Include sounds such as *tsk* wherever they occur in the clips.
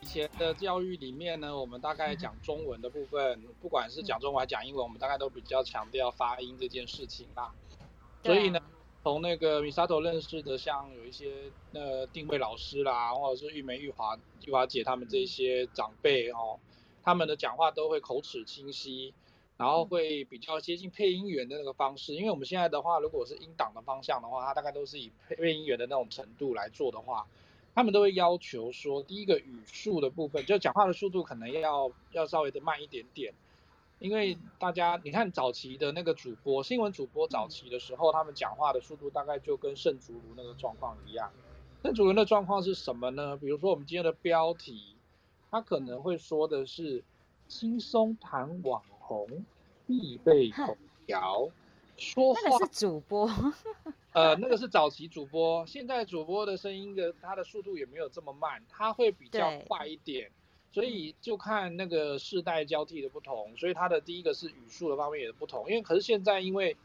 以前的教育里面呢，我们大概讲中文的部分，不管是讲中文还讲英文，我们大概都比较强调发音这件事情啦。所以呢，从那个 Misato 认识的，像有一些呃定位老师啦，或者是玉梅、玉华、玉华姐他们这些长辈哦，他们的讲话都会口齿清晰，然后会比较接近配音员的那个方式。因为我们现在的话，如果是音档的方向的话，它大概都是以配音员的那种程度来做的话。他们都会要求说，第一个语速的部分，就讲话的速度可能要要稍微的慢一点点，因为大家你看早期的那个主播，新闻主播早期的时候，他们讲话的速度大概就跟圣竹如那个状况一样。圣竹如的状况是什么呢？比如说我们今天的标题，他可能会说的是轻松谈网红必备口条。说话那个是主播，呃，那个是早期主播，现在主播的声音的他的速度也没有这么慢，他会比较快一点，所以就看那个世代交替的不同，所以他的第一个是语速的方面也不同，因为可是现在因为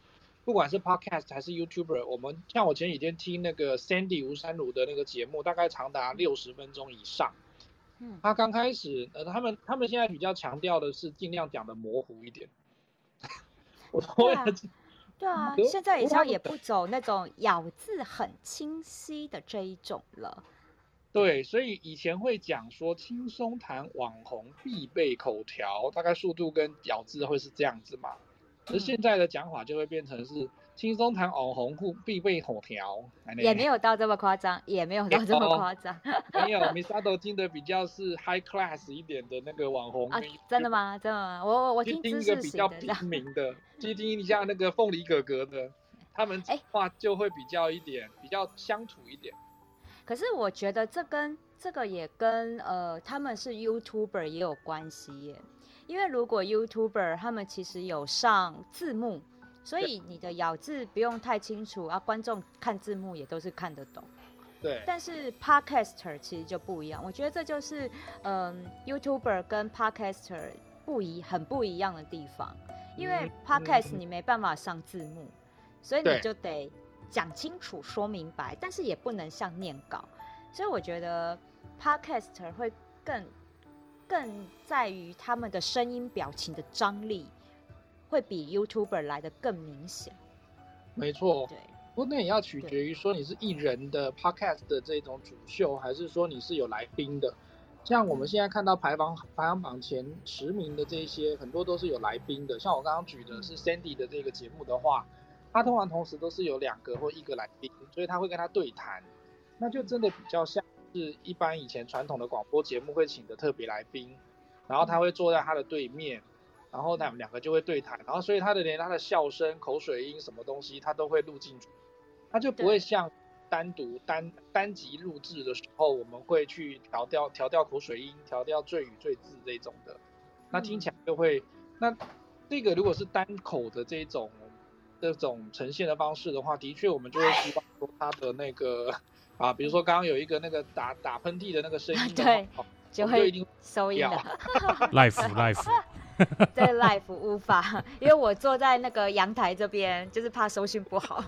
不管是 Podcast 还是 YouTuber，我们像我前几天听那个 Sandy 吴三如的那个节目，大概长达六十分钟以上，嗯，他刚开始呃他们他们现在比较强调的是尽量讲的模糊一点，我会。对啊，现在好像也不走那种咬字很清晰的这一种了。对，所以以前会讲说轻松谈网红必备口条，大概速度跟咬字会是这样子嘛。而现在的讲法就会变成是。轻松谈网红户必备火条，也没有到这么夸张，也没有到 *laughs* 这么夸张。*laughs* 没有，Misato 听的比较是 high class 一点的那个网红。啊，真的吗？真的吗？我我我听。听一个比较平民的，听听一下那个凤梨哥哥的，他们话就会比较一点，比较乡土一点。可是我觉得这跟这个也跟呃他们是 YouTuber 也有关系耶，因为如果 YouTuber 他们其实有上字幕。所以你的咬字不用太清楚啊，观众看字幕也都是看得懂。对。但是 Podcaster 其实就不一样，我觉得这就是嗯 YouTuber 跟 Podcaster 不一很不一样的地方，因为 Podcast 你没办法上字幕，嗯、所以你就得讲清楚说明白，但是也不能像念稿，所以我觉得 Podcaster 会更更在于他们的声音表情的张力。会比 YouTuber 来的更明显，没错。对，不过那也要取决于说你是艺人的 Podcast 的这种主秀，还是说你是有来宾的。像我们现在看到排行排行榜前十名的这些，很多都是有来宾的。像我刚刚举的是 Sandy 的这个节目的话，他通常同时都是有两个或一个来宾，所以他会跟他对谈，那就真的比较像是一般以前传统的广播节目会请的特别来宾，然后他会坐在他的对面。然后他们两个就会对谈，然后所以他的连他的笑声、口水音什么东西，他都会录进去，他就不会像单独单单集录制的时候，我们会去调调调调口水音、调调赘语赘字这种的，那听起来就会，那这个如果是单口的这种这种呈现的方式的话，的确我们就会希望说他的那个 *laughs* 啊，比如说刚刚有一个那个打打喷嚏的那个声音，*laughs* 对，就会一定收音的，life life。*laughs* *laughs* 对，life 无法，因为我坐在那个阳台这边，就是怕收讯不好。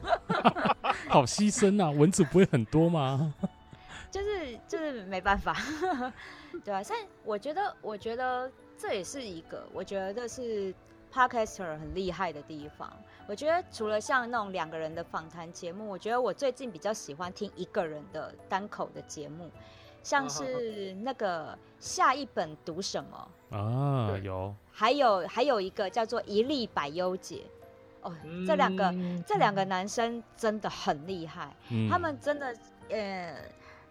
*laughs* 好牺牲啊！蚊子不会很多吗？*laughs* 就是就是没办法，对啊，所以我觉得，我觉得这也是一个，我觉得这是 Podcaster 很厉害的地方。我觉得除了像那种两个人的访谈节目，我觉得我最近比较喜欢听一个人的单口的节目。像是那个下一本读什么啊？有，还有还有一个叫做一粒百优解哦，嗯、这两个这两个男生真的很厉害，嗯、他们真的呃，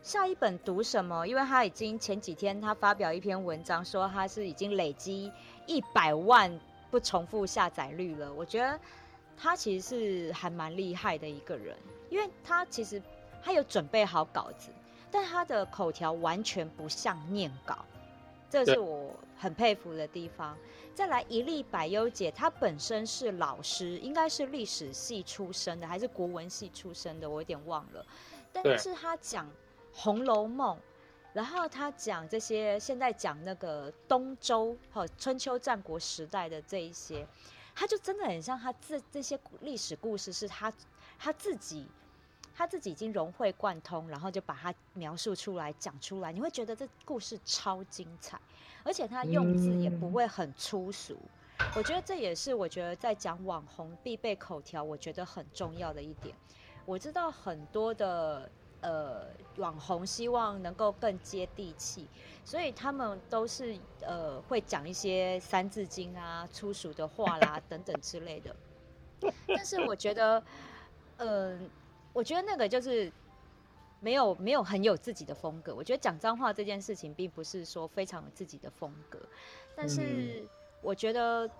下一本读什么？因为他已经前几天他发表一篇文章说他是已经累积一百万不重复下载率了。我觉得他其实是还蛮厉害的一个人，因为他其实他有准备好稿子。但他的口条完全不像念稿，这是我很佩服的地方。再来，一粒百优姐，她本身是老师，应该是历史系出身的，还是国文系出身的，我有点忘了。但是她讲《红楼梦》，然后他讲这些，现在讲那个东周和春秋战国时代的这一些，他就真的很像他自这些历史故事是他他自己他自己已经融会贯通，然后就把它描述出来讲出来，你会觉得这故事超精彩，而且他用字也不会很粗俗。嗯、我觉得这也是我觉得在讲网红必备口条，我觉得很重要的一点。我知道很多的。呃，网红希望能够更接地气，所以他们都是呃会讲一些三字经啊、粗俗的话啦等等之类的。但是我觉得，嗯、呃，我觉得那个就是没有没有很有自己的风格。我觉得讲脏话这件事情并不是说非常有自己的风格，但是我觉得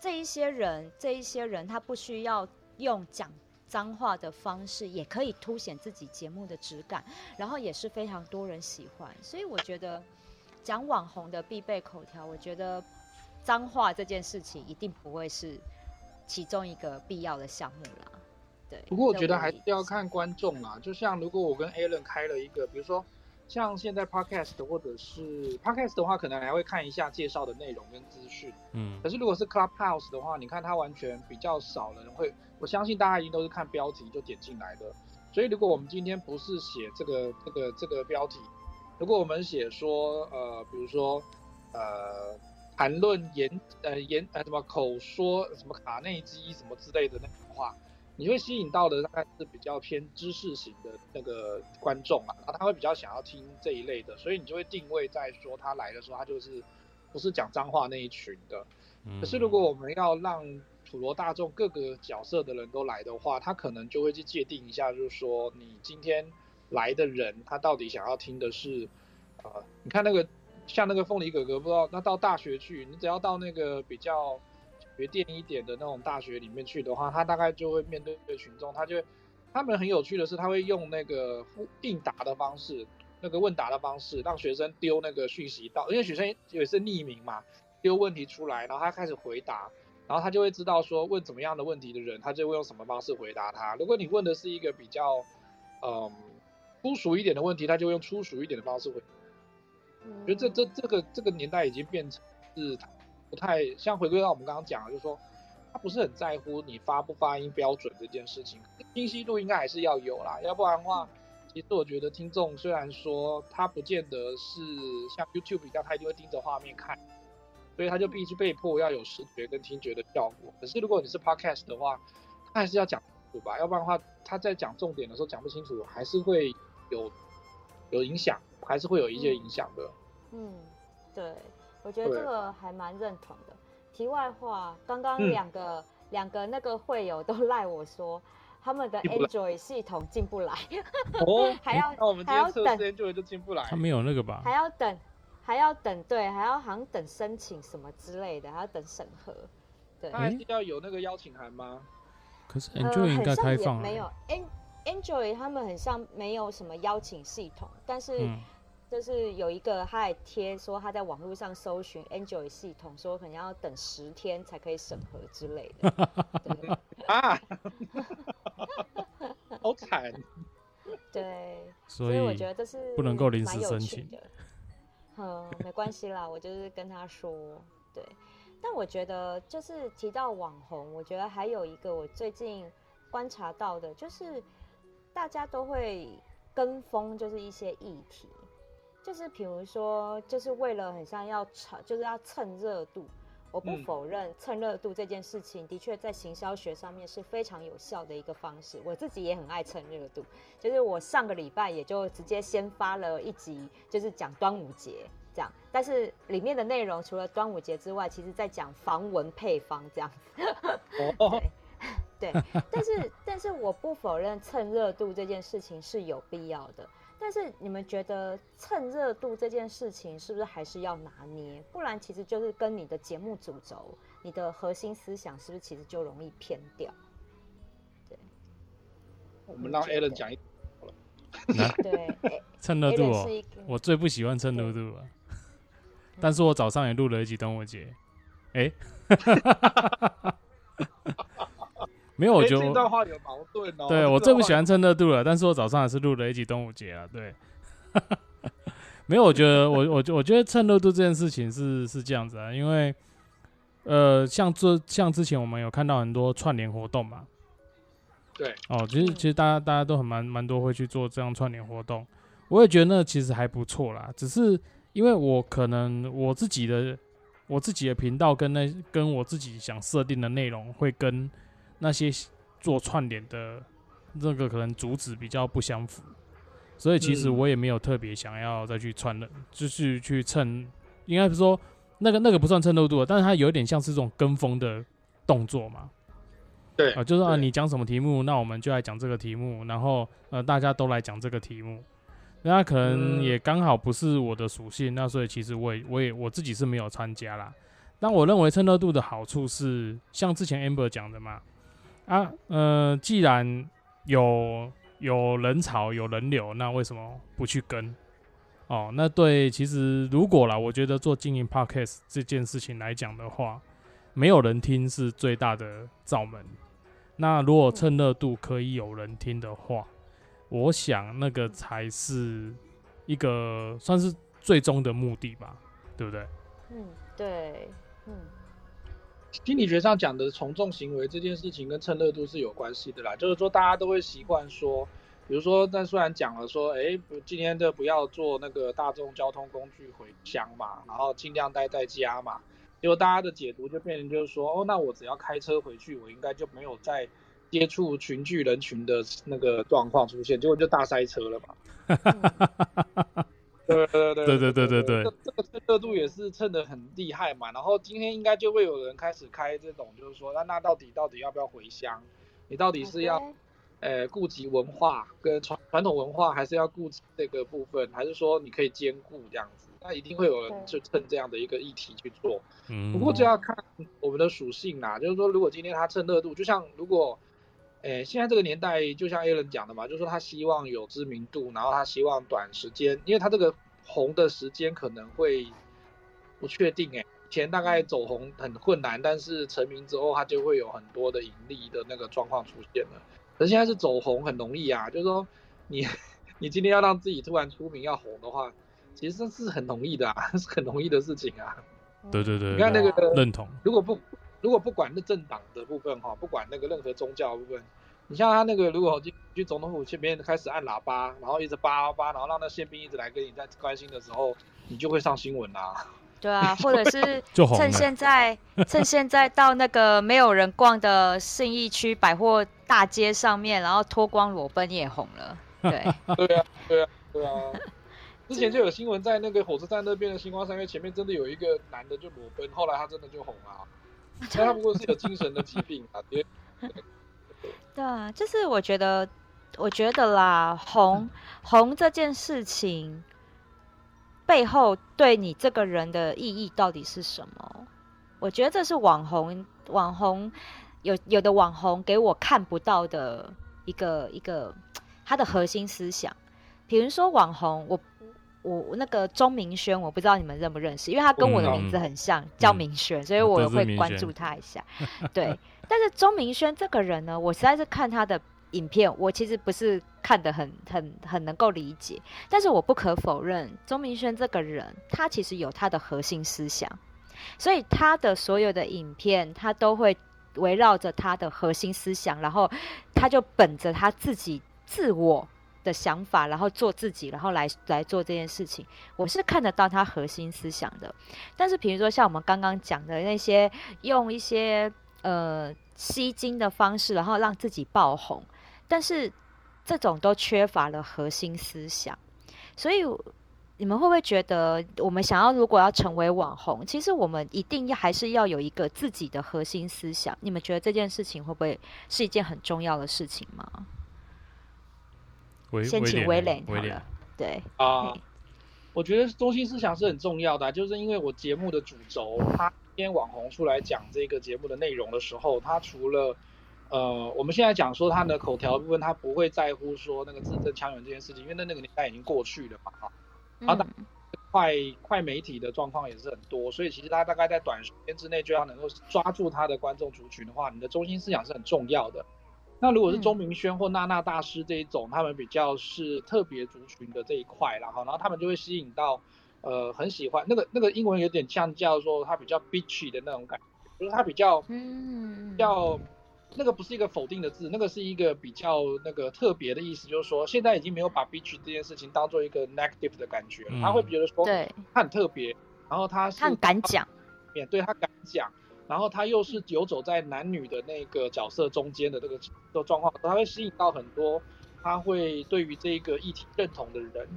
这一些人，这一些人他不需要用讲。脏话的方式也可以凸显自己节目的质感，然后也是非常多人喜欢，所以我觉得讲网红的必备口条，我觉得脏话这件事情一定不会是其中一个必要的项目啦。对，不过我觉得还是要看观众啦，就像如果我跟 Alan 开了一个，比如说。像现在 podcast 或者是 podcast 的话，可能还会看一下介绍的内容跟资讯。嗯，可是如果是 Clubhouse 的话，你看它完全比较少人会，我相信大家一定都是看标题就点进来的。所以如果我们今天不是写这个这个这个标题，如果我们写说呃，比如说呃，谈论言呃言呃什么口说什么卡内基什么之类的那种话。你会吸引到的大概是比较偏知识型的那个观众啊，然后他会比较想要听这一类的，所以你就会定位在说他来的时候，他就是不是讲脏话那一群的。可是如果我们要让普罗大众各个角色的人都来的话，他可能就会去界定一下，就是说你今天来的人，他到底想要听的是，呃，你看那个像那个凤梨哥哥，不知道那到大学去，你只要到那个比较。学电一点的那种大学里面去的话，他大概就会面对群众，他就他们很有趣的是，他会用那个应答的方式，那个问答的方式，让学生丢那个讯息到，因为学生也是匿名嘛，丢问题出来，然后他开始回答，然后他就会知道说问怎么样的问题的人，他就会用什么方式回答他。如果你问的是一个比较嗯粗俗一点的问题，他就用粗俗一点的方式回答。我觉得这这这个这个年代已经变成是。不太像回归到我们刚刚讲的，就是说他不是很在乎你发不发音标准这件事情，清晰度应该还是要有啦，要不然的话，其实我觉得听众虽然说他不见得是像 YouTube 一样，他一定会盯着画面看，所以他就必须被迫要有视觉跟听觉的效果。可是如果你是 Podcast 的话，他还是要讲清楚吧，要不然的话他在讲重点的时候讲不清楚，还是会有有影响，还是会有一些影响的。嗯，对。我觉得这个还蛮认同的。题外话，刚刚两个两、嗯、个那个会友都赖我说，他们的 Android 系统进不来，哦，*laughs* 还要还要等 Android 就进不来，他没有那个吧？还要等，还要等，对，还要好像等申请什么之类的，还要等审核。对，他还是要有那个邀请函吗？可是 Android 应该开放、呃、没有，Android 他们很像没有什么邀请系统，但是。嗯就是有一个，他还贴说他在网络上搜寻 Android 系统，说可能要等十天才可以审核之类的。*laughs* 对啊，好惨。对，*laughs* 所以我觉得这是不能够临时申请的。嗯，没关系啦，我就是跟他说。对，但我觉得就是提到网红，我觉得还有一个我最近观察到的，就是大家都会跟风，就是一些议题。就是比如说，就是为了很像要炒，就是要蹭热度。我不否认蹭热度这件事情的确在行销学上面是非常有效的一个方式。我自己也很爱蹭热度，就是我上个礼拜也就直接先发了一集，就是讲端午节这样。但是里面的内容除了端午节之外，其实在讲防蚊配方这样子。*laughs* 对对，*laughs* 但是但是我不否认蹭热度这件事情是有必要的。但是你们觉得蹭热度这件事情是不是还是要拿捏？不然其实就是跟你的节目主轴、你的核心思想是不是其实就容易偏掉？对，我们让 Alan 讲一 *laughs* 对，*laughs* 蹭热度哦，我最不喜欢蹭热度了。但是我早上也录了一集端午节，哎、欸。*laughs* 没有，我觉得这段话有矛盾哦。对，我最不喜欢蹭热度了，但是我早上还是录了一集端午节啊。对，*laughs* 没有，我觉得我我我觉得蹭热度这件事情是是这样子啊，因为呃，像这像之前我们有看到很多串联活动嘛，对，哦，其实其实大家大家都很蛮蛮多会去做这样串联活动，我也觉得那其实还不错啦，只是因为我可能我自己的我自己的频道跟那跟我自己想设定的内容会跟那些做串联的那个可能主旨比较不相符，所以其实我也没有特别想要再去串了，就是去蹭，应该是说。那个那个不算蹭热度，但是它有点像是这种跟风的动作嘛。对啊，就是啊，你讲什么题目，那我们就来讲这个题目，然后呃，大家都来讲这个题目。那可能也刚好不是我的属性，那所以其实我也我也我自己是没有参加啦。但我认为蹭热度的好处是，像之前 Amber 讲的嘛，啊，呃，既然有有人潮有人流，那为什么不去跟？哦，那对，其实如果啦，我觉得做经营 Podcast 这件事情来讲的话，没有人听是最大的罩门。那如果趁热度可以有人听的话，我想那个才是一个算是最终的目的吧，对不对？嗯，对，嗯。心理学上讲的从众行为这件事情跟蹭热度是有关系的啦，就是说大家都会习惯说。比如说，但虽然讲了说，哎，今天的不要坐那个大众交通工具回乡嘛，然后尽量待在家嘛，结果大家的解读就变成就是说，哦，那我只要开车回去，我应该就没有再接触群聚人群的那个状况出现，结果就大塞车了嘛。*laughs* *laughs* *laughs* 对对对对对对对，这个这热度也是蹭的很厉害嘛，然后今天应该就会有人开始开这种，就是说那那到底到底要不要回乡？你到底是要，呃，顾及文化跟传传统文化，还是要顾及这个部分，还是说你可以兼顾这样子？那一定会有人就蹭这样的一个议题去做。嗯，不过就要看我们的属性啦，就是说如果今天他蹭热度，就像如果。诶，现在这个年代，就像 Alan 讲的嘛，就是说他希望有知名度，然后他希望短时间，因为他这个红的时间可能会不确定。诶，以前大概走红很困难，但是成名之后，他就会有很多的盈利的那个状况出现了。可是现在是走红很容易啊，就是说你 *laughs* 你今天要让自己突然出名要红的话，其实这是很容易的啊，*laughs* 是很容易的事情啊。对对对，你看那个认同。如果不如果不管那政党的部分哈，不管那个任何宗教的部分，你像他那个如果进去总统府前面开始按喇叭，然后一直叭叭，然后让那宪兵一直来跟你在关心的时候，你就会上新闻啦。对啊，*laughs* 或者是 *laughs* 趁现在趁现在到那个没有人逛的信义区百货大街上面，然后脱光裸奔也红了。对，*laughs* 对啊，对啊，对啊。之前就有新闻在那个火车站那边的星光三月前面，真的有一个男的就裸奔，后来他真的就红了。但他不过是有精神的疾病啊。对，*laughs* 对啊，就是我觉得，我觉得啦，红红这件事情。背后对你这个人的意义到底是什么？我觉得这是网红，网红有有的网红给我看不到的一个一个 *tsk* 他的核心思想。比如说网红，我我那个钟明轩，我不知道你们认不认识，因为他跟我的名字很像，嗯、叫明轩，所以我会关注他一下。对，但是钟明轩这个人呢，我实在是看他的。影片我其实不是看得很很很能够理解，但是我不可否认，钟明轩这个人他其实有他的核心思想，所以他的所有的影片他都会围绕着他的核心思想，然后他就本着他自己自我的想法，然后做自己，然后来来做这件事情。我是看得到他核心思想的，但是比如说像我们刚刚讲的那些用一些呃吸金的方式，然后让自己爆红。但是这种都缺乏了核心思想，所以你们会不会觉得，我们想要如果要成为网红，其实我们一定要还是要有一个自己的核心思想？你们觉得这件事情会不会是一件很重要的事情吗？先请威廉好了，对啊，我觉得中心思想是很重要的啊，就是因为我节目的主轴，他今天网红出来讲这个节目的内容的时候，他除了呃，我们现在讲说他的口条部分，他不会在乎说那个字正腔圆这件事情，因为那那个年代已经过去了嘛，哈。然后快快媒体的状况也是很多，所以其实他大概在短时间之内就要能够抓住他的观众族群的话，你的中心思想是很重要的。那如果是钟明轩或娜娜大师这一种，他们比较是特别族群的这一块，然后然后他们就会吸引到呃很喜欢那个那个英文有点像叫做他比较 bitchy 的那种感觉。就是他比较，嗯，比较那个不是一个否定的字，那个是一个比较那个特别的意思，就是说现在已经没有把 bitchy 这件事情当做一个 negative 的感觉了，嗯、他会觉得说，对，他很特别，然后他是他很敢讲，面对他敢讲，然后他又是游走在男女的那个角色中间的这个的状况，他会吸引到很多他会对于这个议题认同的人。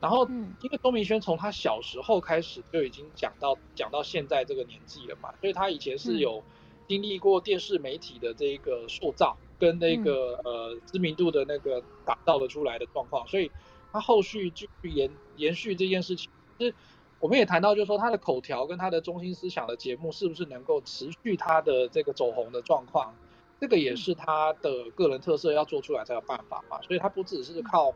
然后，因为钟明轩从他小时候开始就已经讲到讲到现在这个年纪了嘛，所以他以前是有经历过电视媒体的这个塑造跟那个呃知名度的那个打造的出来的状况，所以他后续继续延延续这件事情。我们也谈到，就是说他的口条跟他的中心思想的节目是不是能够持续他的这个走红的状况，这个也是他的个人特色要做出来才有办法嘛。所以他不只是靠。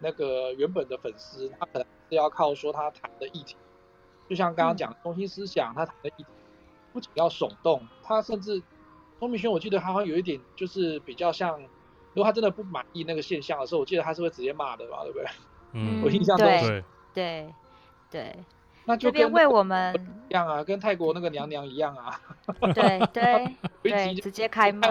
那个原本的粉丝，他可能是要靠说他谈的议题，就像刚刚讲的中心思想，他谈的议题不仅要耸动，他甚至钟明轩，我记得他好像有一点就是比较像，如果他真的不满意那个现象的时候，我记得他是会直接骂的嘛，对不对？嗯，*laughs* 我印象中对对对，那就跟为我们一样啊，跟泰国那个娘娘一样啊，*laughs* 对对 *laughs* 对，直接开骂。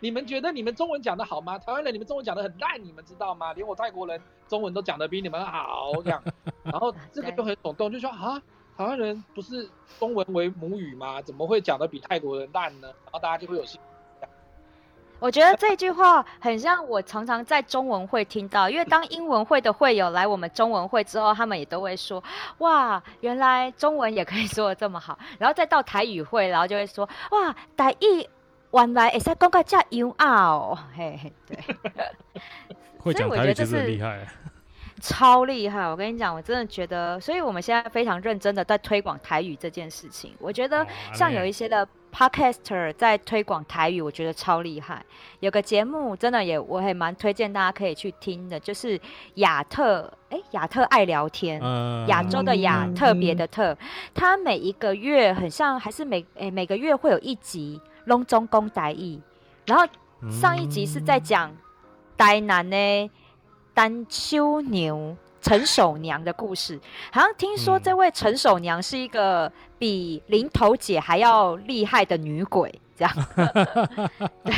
你们觉得你们中文讲的好吗？台湾人，你们中文讲的很烂，你们知道吗？连我泰国人中文都讲的比你们好，这样。然后 *laughs* 这个就很耸动，就说啊，台湾人不是中文为母语吗？怎么会讲的比泰国人烂呢？然后大家就会有兴趣。我觉得这句话很像我常常在中文会听到，因为当英文会的会友来我们中文会之后，他们也都会说，哇，原来中文也可以说的这么好。然后再到台语会，然后就会说，哇，台语。原来会使讲个这样啊哦，嘿嘿，对，会讲台语就是厉害，超厉害！我跟你讲，我真的觉得，所以我们现在非常认真的在推广台语这件事情。我觉得像有一些的 podcaster 在推广台语，我觉得超厉害。有个节目真的也，我也蛮推荐大家可以去听的，就是亚特，哎，亚特爱聊天，亚洲的亚，特别的特，他每一个月很像，还是每哎每个月会有一集。拢总讲台语，然后上一集是在讲台南的陈守娘、陈守娘的故事。好像听说这位陈守娘是一个比林头姐还要厉害的女鬼，这样。*laughs* 对，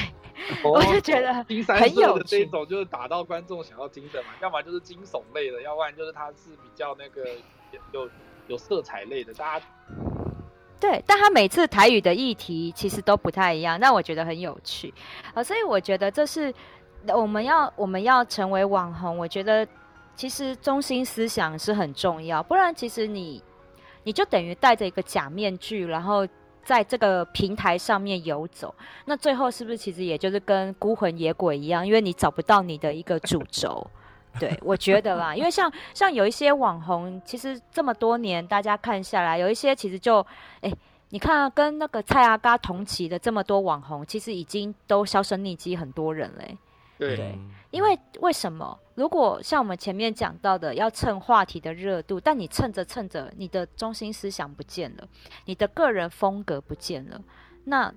我就觉得很有趣。这种就是打到观众想要精神嘛，要么就是惊悚类的，要不然就是它是比较那个有有色彩类的，大家。对，但他每次台语的议题其实都不太一样，那我觉得很有趣啊，所以我觉得这是我们要我们要成为网红，我觉得其实中心思想是很重要，不然其实你你就等于戴着一个假面具，然后在这个平台上面游走，那最后是不是其实也就是跟孤魂野鬼一样，因为你找不到你的一个主轴。对，我觉得啦，因为像像有一些网红，其实这么多年大家看下来，有一些其实就，哎，你看，跟那个蔡阿嘎同期的这么多网红，其实已经都销声匿迹很多人嘞。对，对，因为为什么？如果像我们前面讲到的，要蹭话题的热度，但你蹭着蹭着，你的中心思想不见了，你的个人风格不见了，那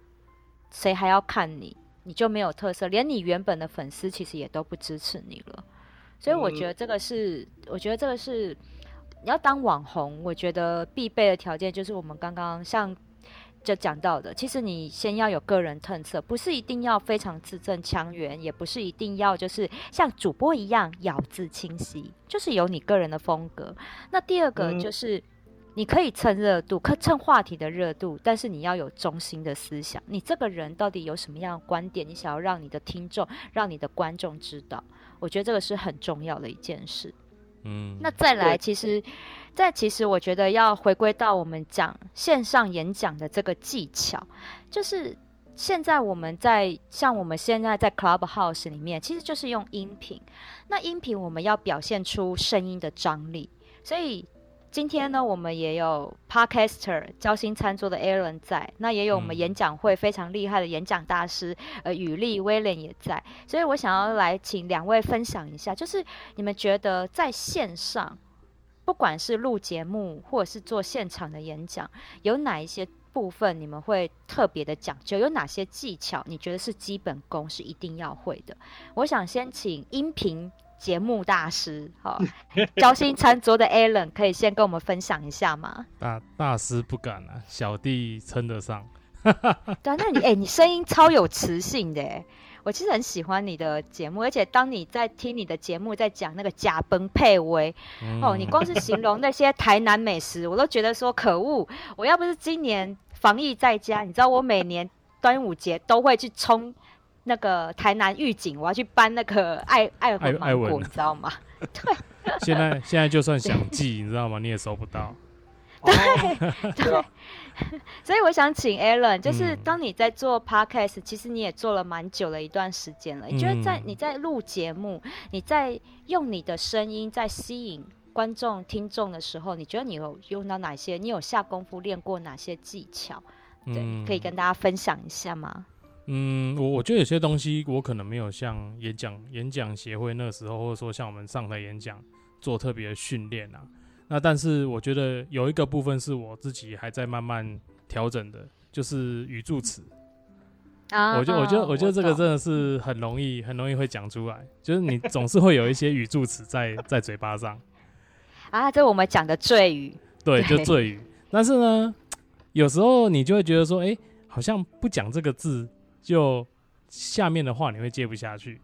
谁还要看你？你就没有特色，连你原本的粉丝其实也都不支持你了。所以我觉得这个是，我觉得这个是你要当网红，我觉得必备的条件就是我们刚刚像就讲到的，其实你先要有个人特色，不是一定要非常字正腔圆，也不是一定要就是像主播一样咬字清晰，就是有你个人的风格。那第二个就是你可以蹭热度，可蹭话题的热度，但是你要有中心的思想，你这个人到底有什么样的观点，你想要让你的听众、让你的观众知道。我觉得这个是很重要的一件事，嗯，那再来，其实，再其实，我觉得要回归到我们讲线上演讲的这个技巧，就是现在我们在像我们现在在 Clubhouse 里面，其实就是用音频，那音频我们要表现出声音的张力，所以。今天呢，我们也有 Podcaster 交心餐桌的 Aaron 在，那也有我们演讲会非常厉害的演讲大师，呃，雨丽威廉也在，所以我想要来请两位分享一下，就是你们觉得在线上，不管是录节目或者是做现场的演讲，有哪一些部分你们会特别的讲究？有哪些技巧你觉得是基本功是一定要会的？我想先请音频。节目大师，好，*laughs* 交心餐桌的 Alan 可以先跟我们分享一下吗？大大师不敢啊，小弟称得上。*laughs* 对啊，那你哎、欸，你声音超有磁性的哎，我其实很喜欢你的节目，而且当你在听你的节目，在讲那个假崩配粿、嗯、哦，你光是形容那些台南美食，我都觉得说可恶，我要不是今年防疫在家，你知道我每年端午节都会去冲那个台南预警，我要去搬那个爱爱文芒果，你知道吗？*laughs* 对。现在现在就算想 *laughs* 寄，你知道吗？你也收不到。对对，*laughs* 所以我想请 Alan，就是当你在做 Podcast，、嗯、其实你也做了蛮久了一段时间了。你觉得在你在录节目，你在用你的声音在吸引观众听众的时候，你觉得你有用到哪些？你有下功夫练过哪些技巧？对，嗯、可以跟大家分享一下吗？嗯，我我觉得有些东西我可能没有像演讲演讲协会那时候，或者说像我们上台演讲。做特别的训练啊，那但是我觉得有一个部分是我自己还在慢慢调整的，就是语助词啊。我觉得，我觉得，我觉得这个真的是很容易，很容易会讲出来，就是你总是会有一些语助词在在嘴巴上 *laughs* 啊。这我们讲的赘语，对，就赘语。但是呢，有时候你就会觉得说，哎，好像不讲这个字，就下面的话你会接不下去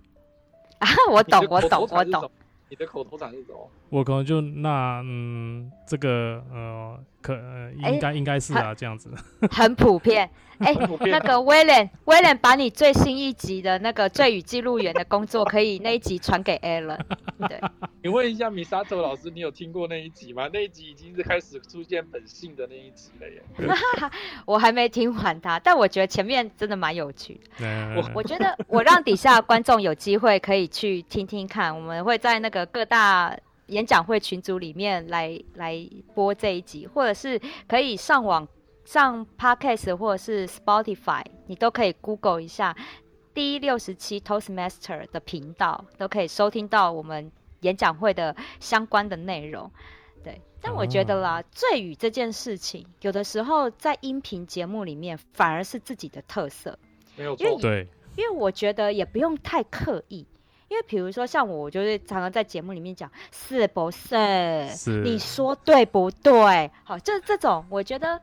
啊。*laughs* 我懂，我懂，我懂。你的口头禅是什么？我可能就那嗯，这个呃，可、呃、应该、欸、应该是啊，这样子。*laughs* *laughs* 很普遍。哎、欸，那个威廉，威廉，把你最新一集的那个罪与记录员的工作，可以那一集传给 Alan。对。*laughs* 你问一下 Misato 老师，你有听过那一集吗？那一集已经是开始出现本性的那一集了耶。我还没听完他，但我觉得前面真的蛮有趣的。我我觉得我让底下观众有机会可以去听听看，我们会在那个各大演讲会群组里面来来播这一集，或者是可以上网。上 Podcast 或者是 Spotify，你都可以 Google 一下第六十七 Toastmaster 的频道，都可以收听到我们演讲会的相关的内容。对，但我觉得啦，醉语这件事情，有的时候在音频节目里面反而是自己的特色，没有错。对，因为我觉得也不用太刻意，因为比如说像我，我就是常常在节目里面讲是不是？是，你说对不对？好，就是这种，我觉得。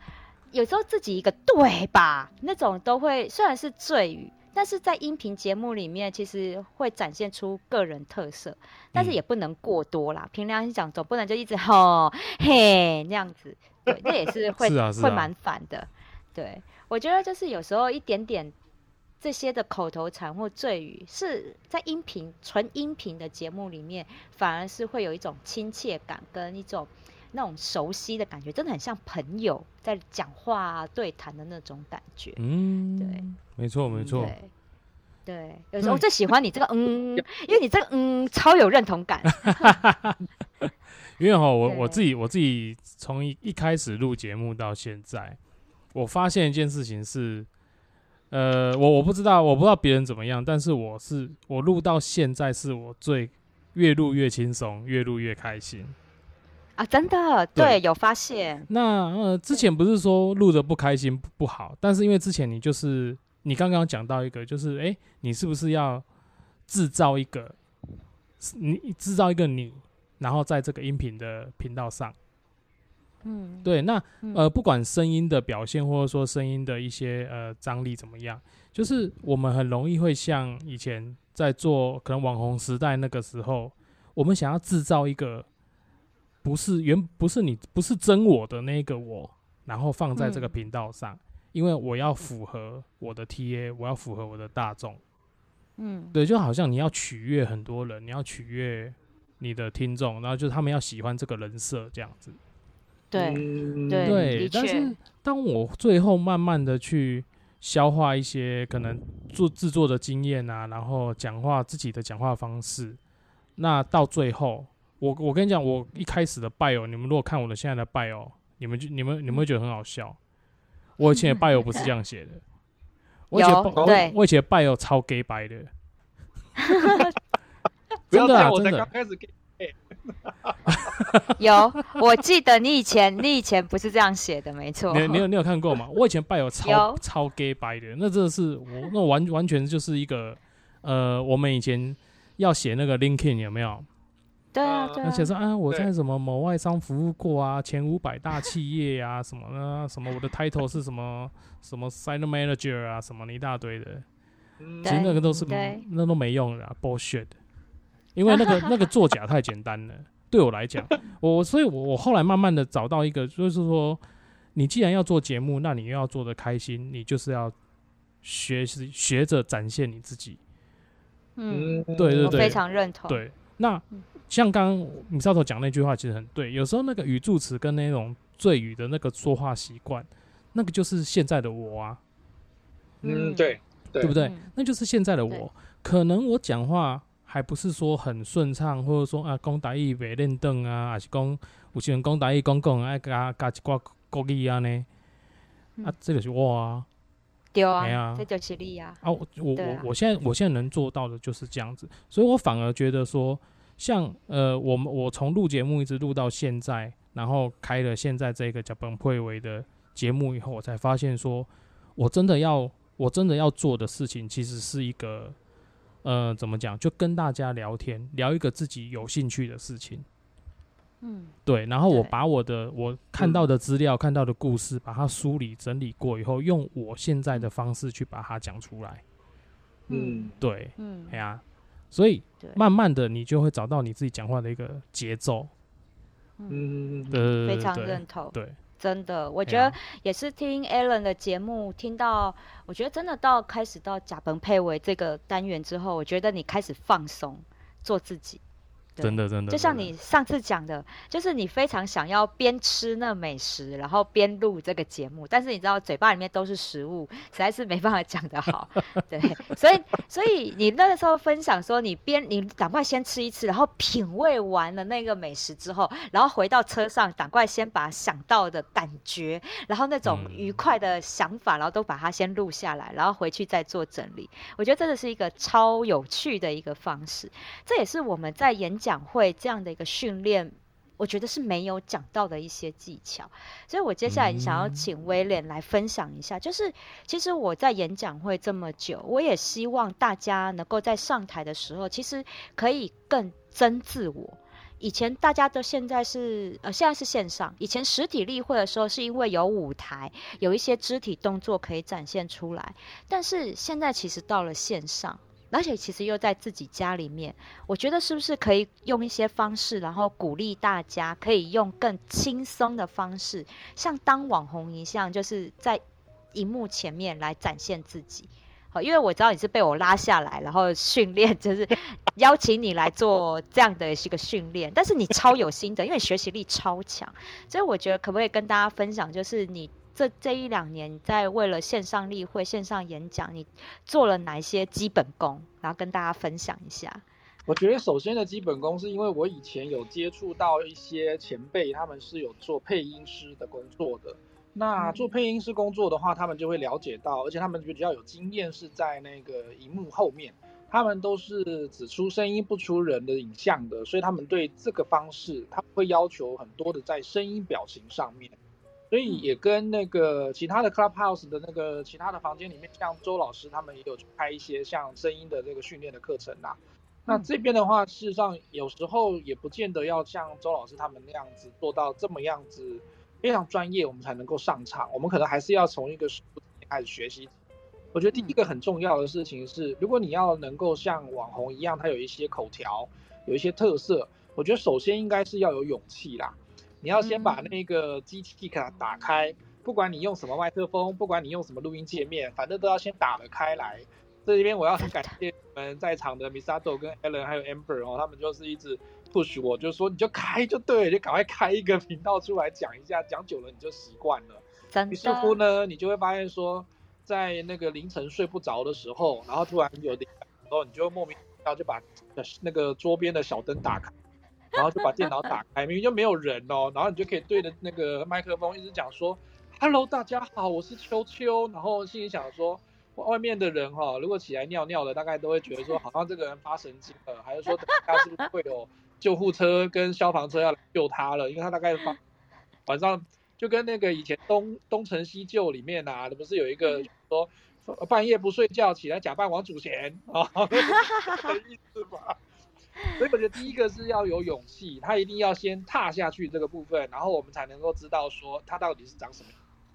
有时候自己一个对吧，那种都会，虽然是赘语，但是在音频节目里面其实会展现出个人特色，但是也不能过多啦。凭、嗯、良心讲，总不能就一直 *laughs* 吼嘿那样子，对，那也是会会蛮烦的。对，我觉得就是有时候一点点这些的口头禅或赘语，是在音频纯音频的节目里面，反而是会有一种亲切感跟一种。那种熟悉的感觉，真的很像朋友在讲话、啊、对谈的那种感觉。嗯，对，没错，没错。对，对，有时候我最喜欢你这个嗯，*laughs* 因为你这个嗯超有认同感。*laughs* 因为哈，我我自己我自己从一一开始录节目到现在，我发现一件事情是，呃，我我不知道我不知道别人怎么样，但是我是我录到现在是我最越录越轻松，越录越开心。啊，真的，对，对，有发现。那呃，之前不是说录的不开心不好，但是因为之前你就是你刚刚讲到一个，就是哎、欸，你是不是要制造一个你制造一个你，然后在这个音频的频道上，嗯，对，那呃，不管声音的表现或者说声音的一些呃张力怎么样，就是我们很容易会像以前在做可能网红时代那个时候，我们想要制造一个。不是原不是你不是真我的那个我，然后放在这个频道上，嗯，因为我要符合我的 TA，我要符合我的大众，嗯，对，就好像你要取悦很多人，你要取悦你的听众，然后就是他们要喜欢这个人设这样子，对对，对，但是当我最后慢慢的去消化一些可能做制作的经验啊，然后讲话自己的讲话方式，那到最后。我我跟你讲，我一开始的 bio，你们如果看我的现在的 bio，你们就你们你们会觉得很好笑。我以前的 bio 不是这样写的，我以前对，我以前的 bio 超 gay 白的。*laughs* 真的啊，真的。*laughs* 有，我记得你以前你以前不是这样写的，没错。你你有你有看过吗？*laughs* 我以前 bio 超超 gay 拜的，那真的是我那完完全就是一个呃，我们以前要写那个 LinkedIn 有没有？对啊，对啊，而且说啊，我在什么某外商服务过啊，前五百大企业啊，什么呢？什么我的 title 是什么什么 site manager 啊，什么一大堆的。其实那个都是那都没用的啊，bullshit。因为那个 *laughs* 那个作假太简单了，对我来讲，我所以我我后来慢慢的找到一个，就是说，你既然要做节目，那你又要做的开心，你就是要学习学着展现你自己。嗯，对对对，非常认同。对，那像刚刚米少头讲那句话，其实很对。有时候那个语助词跟那种赘语的那个说话习惯，那个就是现在的我啊。嗯，对，对不对？嗯、那就是现在的我。可能我讲话。还不是说很顺畅，或者说啊，讲台语袂认得啊，还是讲有些人讲台语讲讲爱加加一挂国语啊呢？啊，这个是我啊，对啊，这就是你啊。啊，我我我我现在我现在能做到的就是这样子，所以我反而觉得说，像呃，我们我从录节目一直录到现在，然后开了现在这个叫本会为的节目以后，我才发现说，我真的要我真的要做的事情，其实是一个。呃，怎么讲？就跟大家聊天，聊一个自己有兴趣的事情。嗯，对。然后我把我的我看到的资料、嗯、看到的故事，把它梳理整理过以后，用我现在的方式去把它讲出来。嗯，对。嗯，哎呀，所以慢慢的，你就会找到你自己讲话的一个节奏。嗯，对，非常认同。对。真的，我觉得也是听 Alan 的节目，听到我觉得真的到开始到贾鹏配为这个单元之后，我觉得你开始放松，做自己。真的真的，就像你上次讲的，就是你非常想要边吃那美食，然后边录这个节目，但是你知道嘴巴里面都是食物，实在是没办法讲得好。*laughs* 对，所以所以你那个时候分享说，你边你赶快先吃一吃，然后品味完了那个美食之后，然后回到车上，赶快先把想到的感觉，然后那种愉快的想法，然后都把它先录下来，然后回去再做整理。我觉得这个是一个超有趣的一个方式，这也是我们在演讲会这样的一个训练，我觉得是没有讲到的一些技巧，所以我接下来想要请威廉来分享一下，就是其实我在演讲会这么久，我也希望大家能够在上台的时候，其实可以更真自我。以前大家都现在是呃，现在是线上，以前实体例会的时候，是因为有舞台，有一些肢体动作可以展现出来，但是现在其实到了线上。而且其实又在自己家里面，我觉得是不是可以用一些方式，然后鼓励大家可以用更轻松的方式，像当网红一样，就是在荧幕前面来展现自己。好，因为我知道你是被我拉下来，然后训练，就是 *laughs* 邀请你来做这样的一个训练，但是你超有心得，因为学习力超强，所以我觉得可不可以跟大家分享，就是你。这这一两年，你在为了线上例会、线上演讲，你做了哪一些基本功？然后跟大家分享一下。我觉得首先的基本功是因为我以前有接触到一些前辈，他们是有做配音师的工作的。那做配音师工作的话，他们就会了解到，而且他们比较有经验，是在那个荧幕后面，他们都是只出声音不出人的影像的，所以他们对这个方式，他们会要求很多的在声音表情上面。所以也跟那个其他的 Clubhouse 的那个其他的房间里面，像周老师他们也有开一些像声音的这个训练的课程呐。那这边的话，事实上有时候也不见得要像周老师他们那样子做到这么样子非常专业，我们才能够上场。我们可能还是要从一个开始学习。我觉得第一个很重要的事情是，如果你要能够像网红一样，他有一些口条，有一些特色，我觉得首先应该是要有勇气啦。你要先把那个机器给它打开，不管你用什么麦克风，不管你用什么录音界面，反正都要先打得开来。这边我要很感谢我们在场的 Misato 跟 Alan 还有 Amber 哦，他们就是一直 push 我，就说你就开就对，就赶快开一个频道出来讲一下，讲久了你就习惯了。于是乎呢，你就会发现说，在那个凌晨睡不着的时候，然后突然有点，然后你就莫名其妙就把那个桌边的小灯打开。然后就把电脑打开，明明就没有人哦，然后你就可以对着那个麦克风一直讲说：“Hello，大家好，我是秋秋。”然后心里想说，外面的人哈、哦，如果起来尿尿了，大概都会觉得说，好像这个人发神经了，还是说等下是不是会有救护车跟消防车要来救他了？因为他大概发晚上就跟那个以前东东成西就里面啊，不是有一个说半夜不睡觉起来假扮王祖贤啊，*laughs* *laughs* 这个意思吧？所以我觉得第一个是要有勇气，他一定要先踏下去这个部分，然后我们才能够知道说他到底是长什么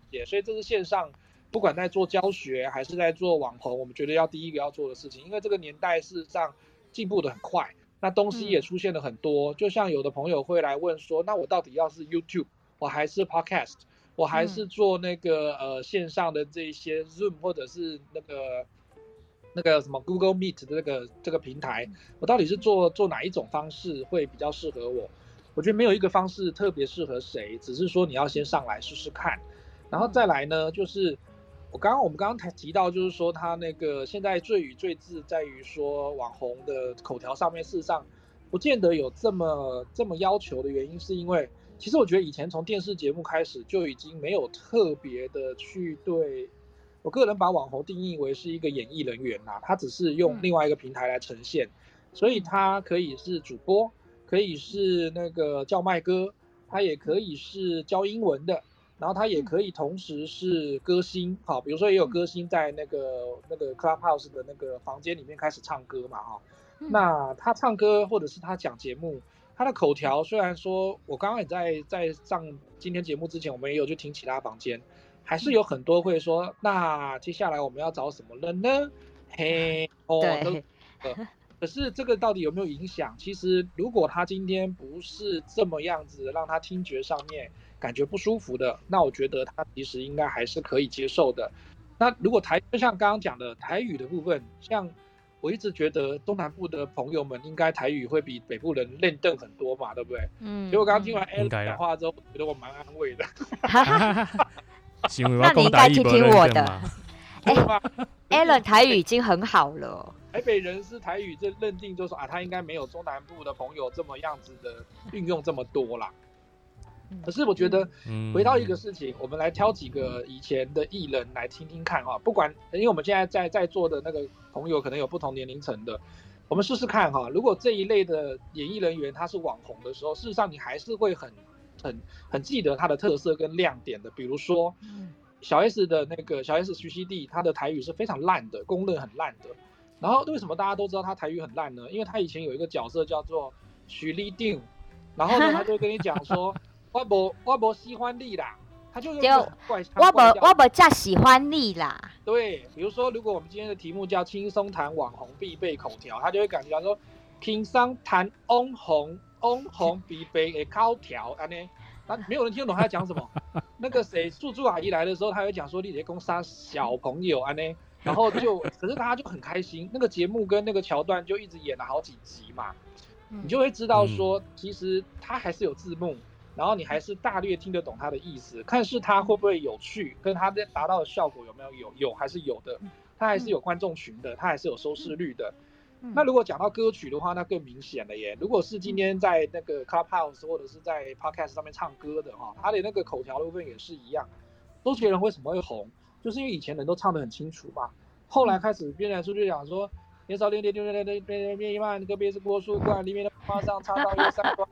也。所以这是线上，不管在做教学还是在做网红，我们觉得要第一个要做的事情，因为这个年代事实上进步的很快，那东西也出现了很多。嗯、就像有的朋友会来问说，那我到底要是 YouTube，我还是 Podcast，我还是做那个、嗯、呃线上的这些 Zoom 或者是那个。那个什么 Google Meet 的这个这个平台，我到底是做做哪一种方式会比较适合我？我觉得没有一个方式特别适合谁，只是说你要先上来试试看，然后再来呢，就是我刚刚我们刚刚才提到，就是说他那个现在最语最字在于说网红的口条上面，事实上不见得有这么这么要求的原因，是因为其实我觉得以前从电视节目开始就已经没有特别的去对。我个人把网红定义为是一个演艺人员呐、啊，他只是用另外一个平台来呈现，所以他可以是主播，可以是那个叫卖哥，他也可以是教英文的，然后他也可以同时是歌星，好，比如说也有歌星在那个那个 Clubhouse 的那个房间里面开始唱歌嘛，哈，那他唱歌或者是他讲节目，他的口条虽然说我刚刚也在在上今天节目之前，我们也有去听其他房间。还是有很多会说，那接下来我们要找什么人呢？嘿，哦，都，可是这个到底有没有影响？其实如果他今天不是这么样子，让他听觉上面感觉不舒服的，那我觉得他其实应该还是可以接受的。那如果台就像刚刚讲的台语的部分，像我一直觉得东南部的朋友们应该台语会比北部人练邓很多嘛，对不对？嗯。结果刚刚听完 Alan 讲话之后，我觉得我蛮安慰的。*laughs* 那你应该听听我的。哎，Alan 台语已经很好了。台北人是台语，这认定就是说啊，他应该没有中南部的朋友这么样子的运用这么多啦。可是我觉得，回到一个事情，我们来挑几个以前的艺人来听听看哈。不管，因为我们现在在在座的那个朋友可能有不同年龄层的，我们试试看哈。如果这一类的演艺人员他是网红的时候，事实上你还是会很。很很记得它的特色跟亮点的，比如说小 S 的那个小 S 徐熙娣，她的台语是非常烂的，公认很烂的。然后为什么大家都知道她台语很烂呢？因为她以前有一个角色叫做徐立定，然后呢，他就跟你讲说，*laughs* 我不我不喜欢你啦，他就用这种怪我不我不叫喜欢你啦。对，比如说如果我们今天的题目叫轻松谈网红必备口条，他就会感觉说轻松谈网红。红红必备的口条，安尼，啊，没有人听得懂他在讲什么。*laughs* 那个谁，素珠阿姨来的时候，他会讲说你在攻杀小朋友，安尼，然后就，可是大家就很开心。那个节目跟那个桥段就一直演了好几集嘛，你就会知道说，其实他还是有字幕，然后你还是大略听得懂他的意思，看是他会不会有趣，跟他的达到的效果有没有有有还是有的，他还是有观众群的，他还是有收视率的。那如果讲到歌曲的话，那更明显了耶。如果是今天在那个 Clubhouse 或者是在 Podcast 上面唱歌的哈，他的那个口条的部分也是一样。周杰伦为什么会红？就是因为以前人都唱得很清楚嘛。后来开始编来出去讲说，年少练练练练练练练一万个别是国术馆里面的花上插到一三关。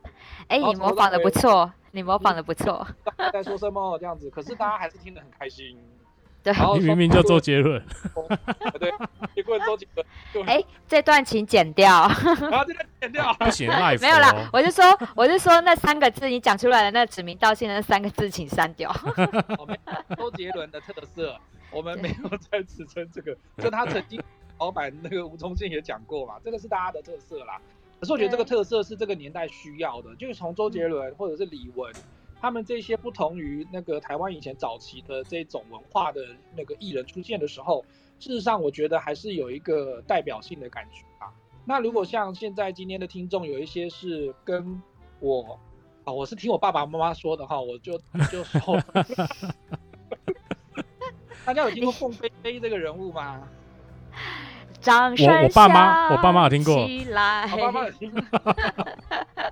哎，你模仿的不错，你模仿的不错。在说什么这样子？可是大家还是听得很开心。对，你明明叫周杰伦。对，结果周杰伦。哎，这段请剪掉。然后这段剪掉。不行，赖。*laughs* 没有啦，我就说，我就说那三个字你讲出来的那指名道姓的那三个字，请删掉。*laughs* 周杰伦的特色，我们没有在指称这个，就他曾经老板那个吴宗宪也讲过嘛，这个是大家的特色啦。可是我觉得这个特色是这个年代需要的，就是从周杰伦或者是李玟。他们这些不同于那个台湾以前早期的这种文化的那个艺人出现的时候，事实上我觉得还是有一个代表性的感觉啊。那如果像现在今天的听众有一些是跟我啊，我是听我爸爸妈妈说的哈，我就就说，*laughs* 大家有听过凤飞飞这个人物吗？我我爸妈，我爸妈有听过。我爸妈有听过。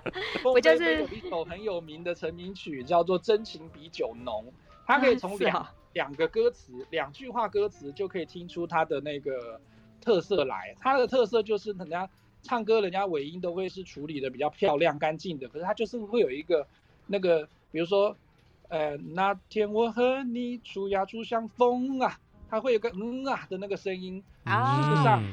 *laughs* 我就是有一首很有名的成名曲，叫做《真情比酒浓》。它可以从两两个歌词、两句话歌词就可以听出它的那个特色来。它的特色就是人家唱歌，人家尾音都会是处理的比较漂亮、干净的。可是它就是会有一个那个，比如说，呃，那天我和你初呀初相逢啊。它会有个嗯啊的那个声音，事实上，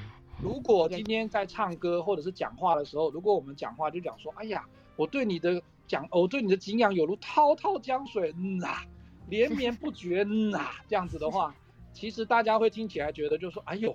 如果今天在唱歌或者是讲话的时候，如果我们讲话就讲说，哎呀，我对你的讲，我对你的敬仰有如滔滔江水，嗯啊，连绵不绝，嗯啊，这样子的话，其实大家会听起来觉得就是说，哎呦，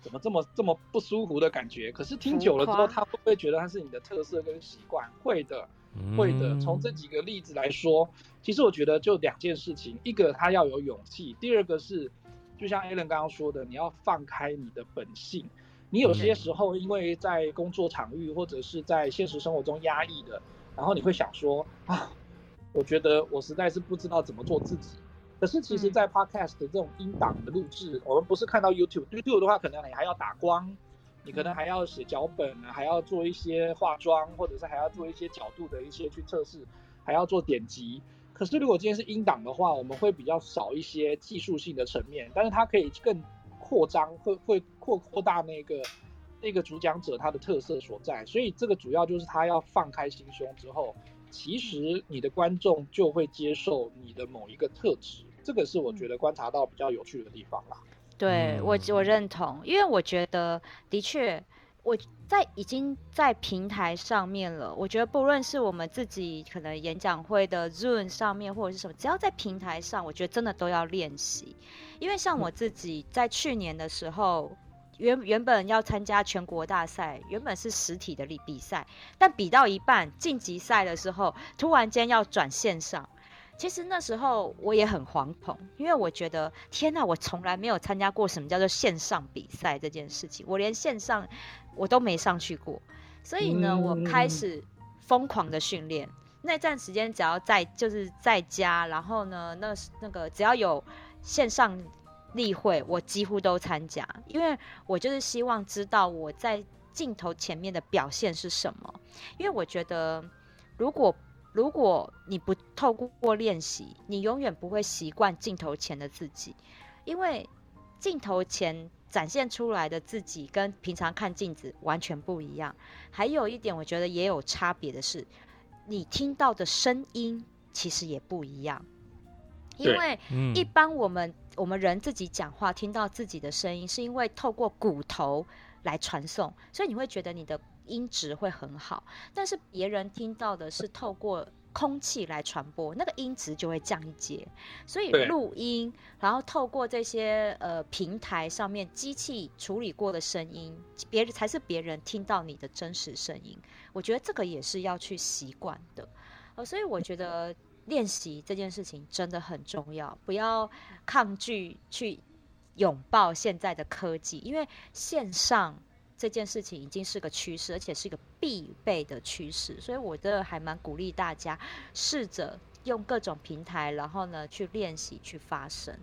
怎么这么这么不舒服的感觉？可是听久了之后，他会不会觉得它是你的特色跟习惯？会的。会的，从这几个例子来说，其实我觉得就两件事情，一个他要有勇气，第二个是，就像 Alan 刚刚说的，你要放开你的本性。你有些时候因为在工作场域或者是在现实生活中压抑的，然后你会想说啊，我觉得我实在是不知道怎么做自己。可是其实，在 Podcast 的这种音档的录制，我们不是看到 YouTube，YouTube 的话，可能你还要打光。你可能还要写脚本啊，还要做一些化妆，或者是还要做一些角度的一些去测试，还要做点击。可是如果今天是音档的话，我们会比较少一些技术性的层面，但是它可以更扩张，会会扩扩大那个那个主讲者他的特色所在。所以这个主要就是他要放开心胸之后，其实你的观众就会接受你的某一个特质。这个是我觉得观察到比较有趣的地方啦。对我，我认同，因为我觉得的确，我在已经在平台上面了。我觉得不论是我们自己可能演讲会的 Zoom 上面，或者是什么，只要在平台上，我觉得真的都要练习。因为像我自己在去年的时候，原原本要参加全国大赛，原本是实体的比比赛，但比到一半晋级赛的时候，突然间要转线上。其实那时候我也很惶恐，因为我觉得天哪，我从来没有参加过什么叫做线上比赛这件事情，我连线上我都没上去过，所以呢，我开始疯狂的训练。那段时间只要在就是在家，然后呢，那那个只要有线上例会，我几乎都参加，因为我就是希望知道我在镜头前面的表现是什么，因为我觉得如果。如果你不透过练习，你永远不会习惯镜头前的自己，因为镜头前展现出来的自己跟平常看镜子完全不一样。还有一点，我觉得也有差别的是，你听到的声音其实也不一样。因为一般我们我们人自己讲话听到自己的声音，是因为透过骨头来传送，所以你会觉得你的。音质会很好，但是别人听到的是透过空气来传播，那个音质就会降一阶。所以录音，然后透过这些呃平台上面机器处理过的声音，别人才是别人听到你的真实声音。我觉得这个也是要去习惯的。呃，所以我觉得练习这件事情真的很重要，不要抗拒去拥抱现在的科技，因为线上。这件事情已经是个趋势，而且是一个必备的趋势，所以我这还蛮鼓励大家试着用各种平台，然后呢去练习去发声，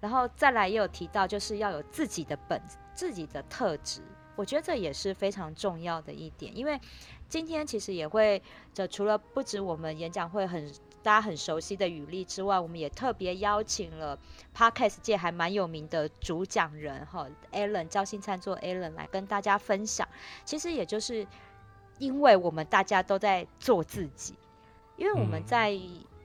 然后再来也有提到就是要有自己的本自己的特质，我觉得这也是非常重要的一点，因为今天其实也会，这除了不止我们演讲会很。大家很熟悉的语例之外，我们也特别邀请了 Podcast 界还蛮有名的主讲人哈，Alan 焦心灿做 Alan 来跟大家分享。其实也就是因为我们大家都在做自己，因为我们在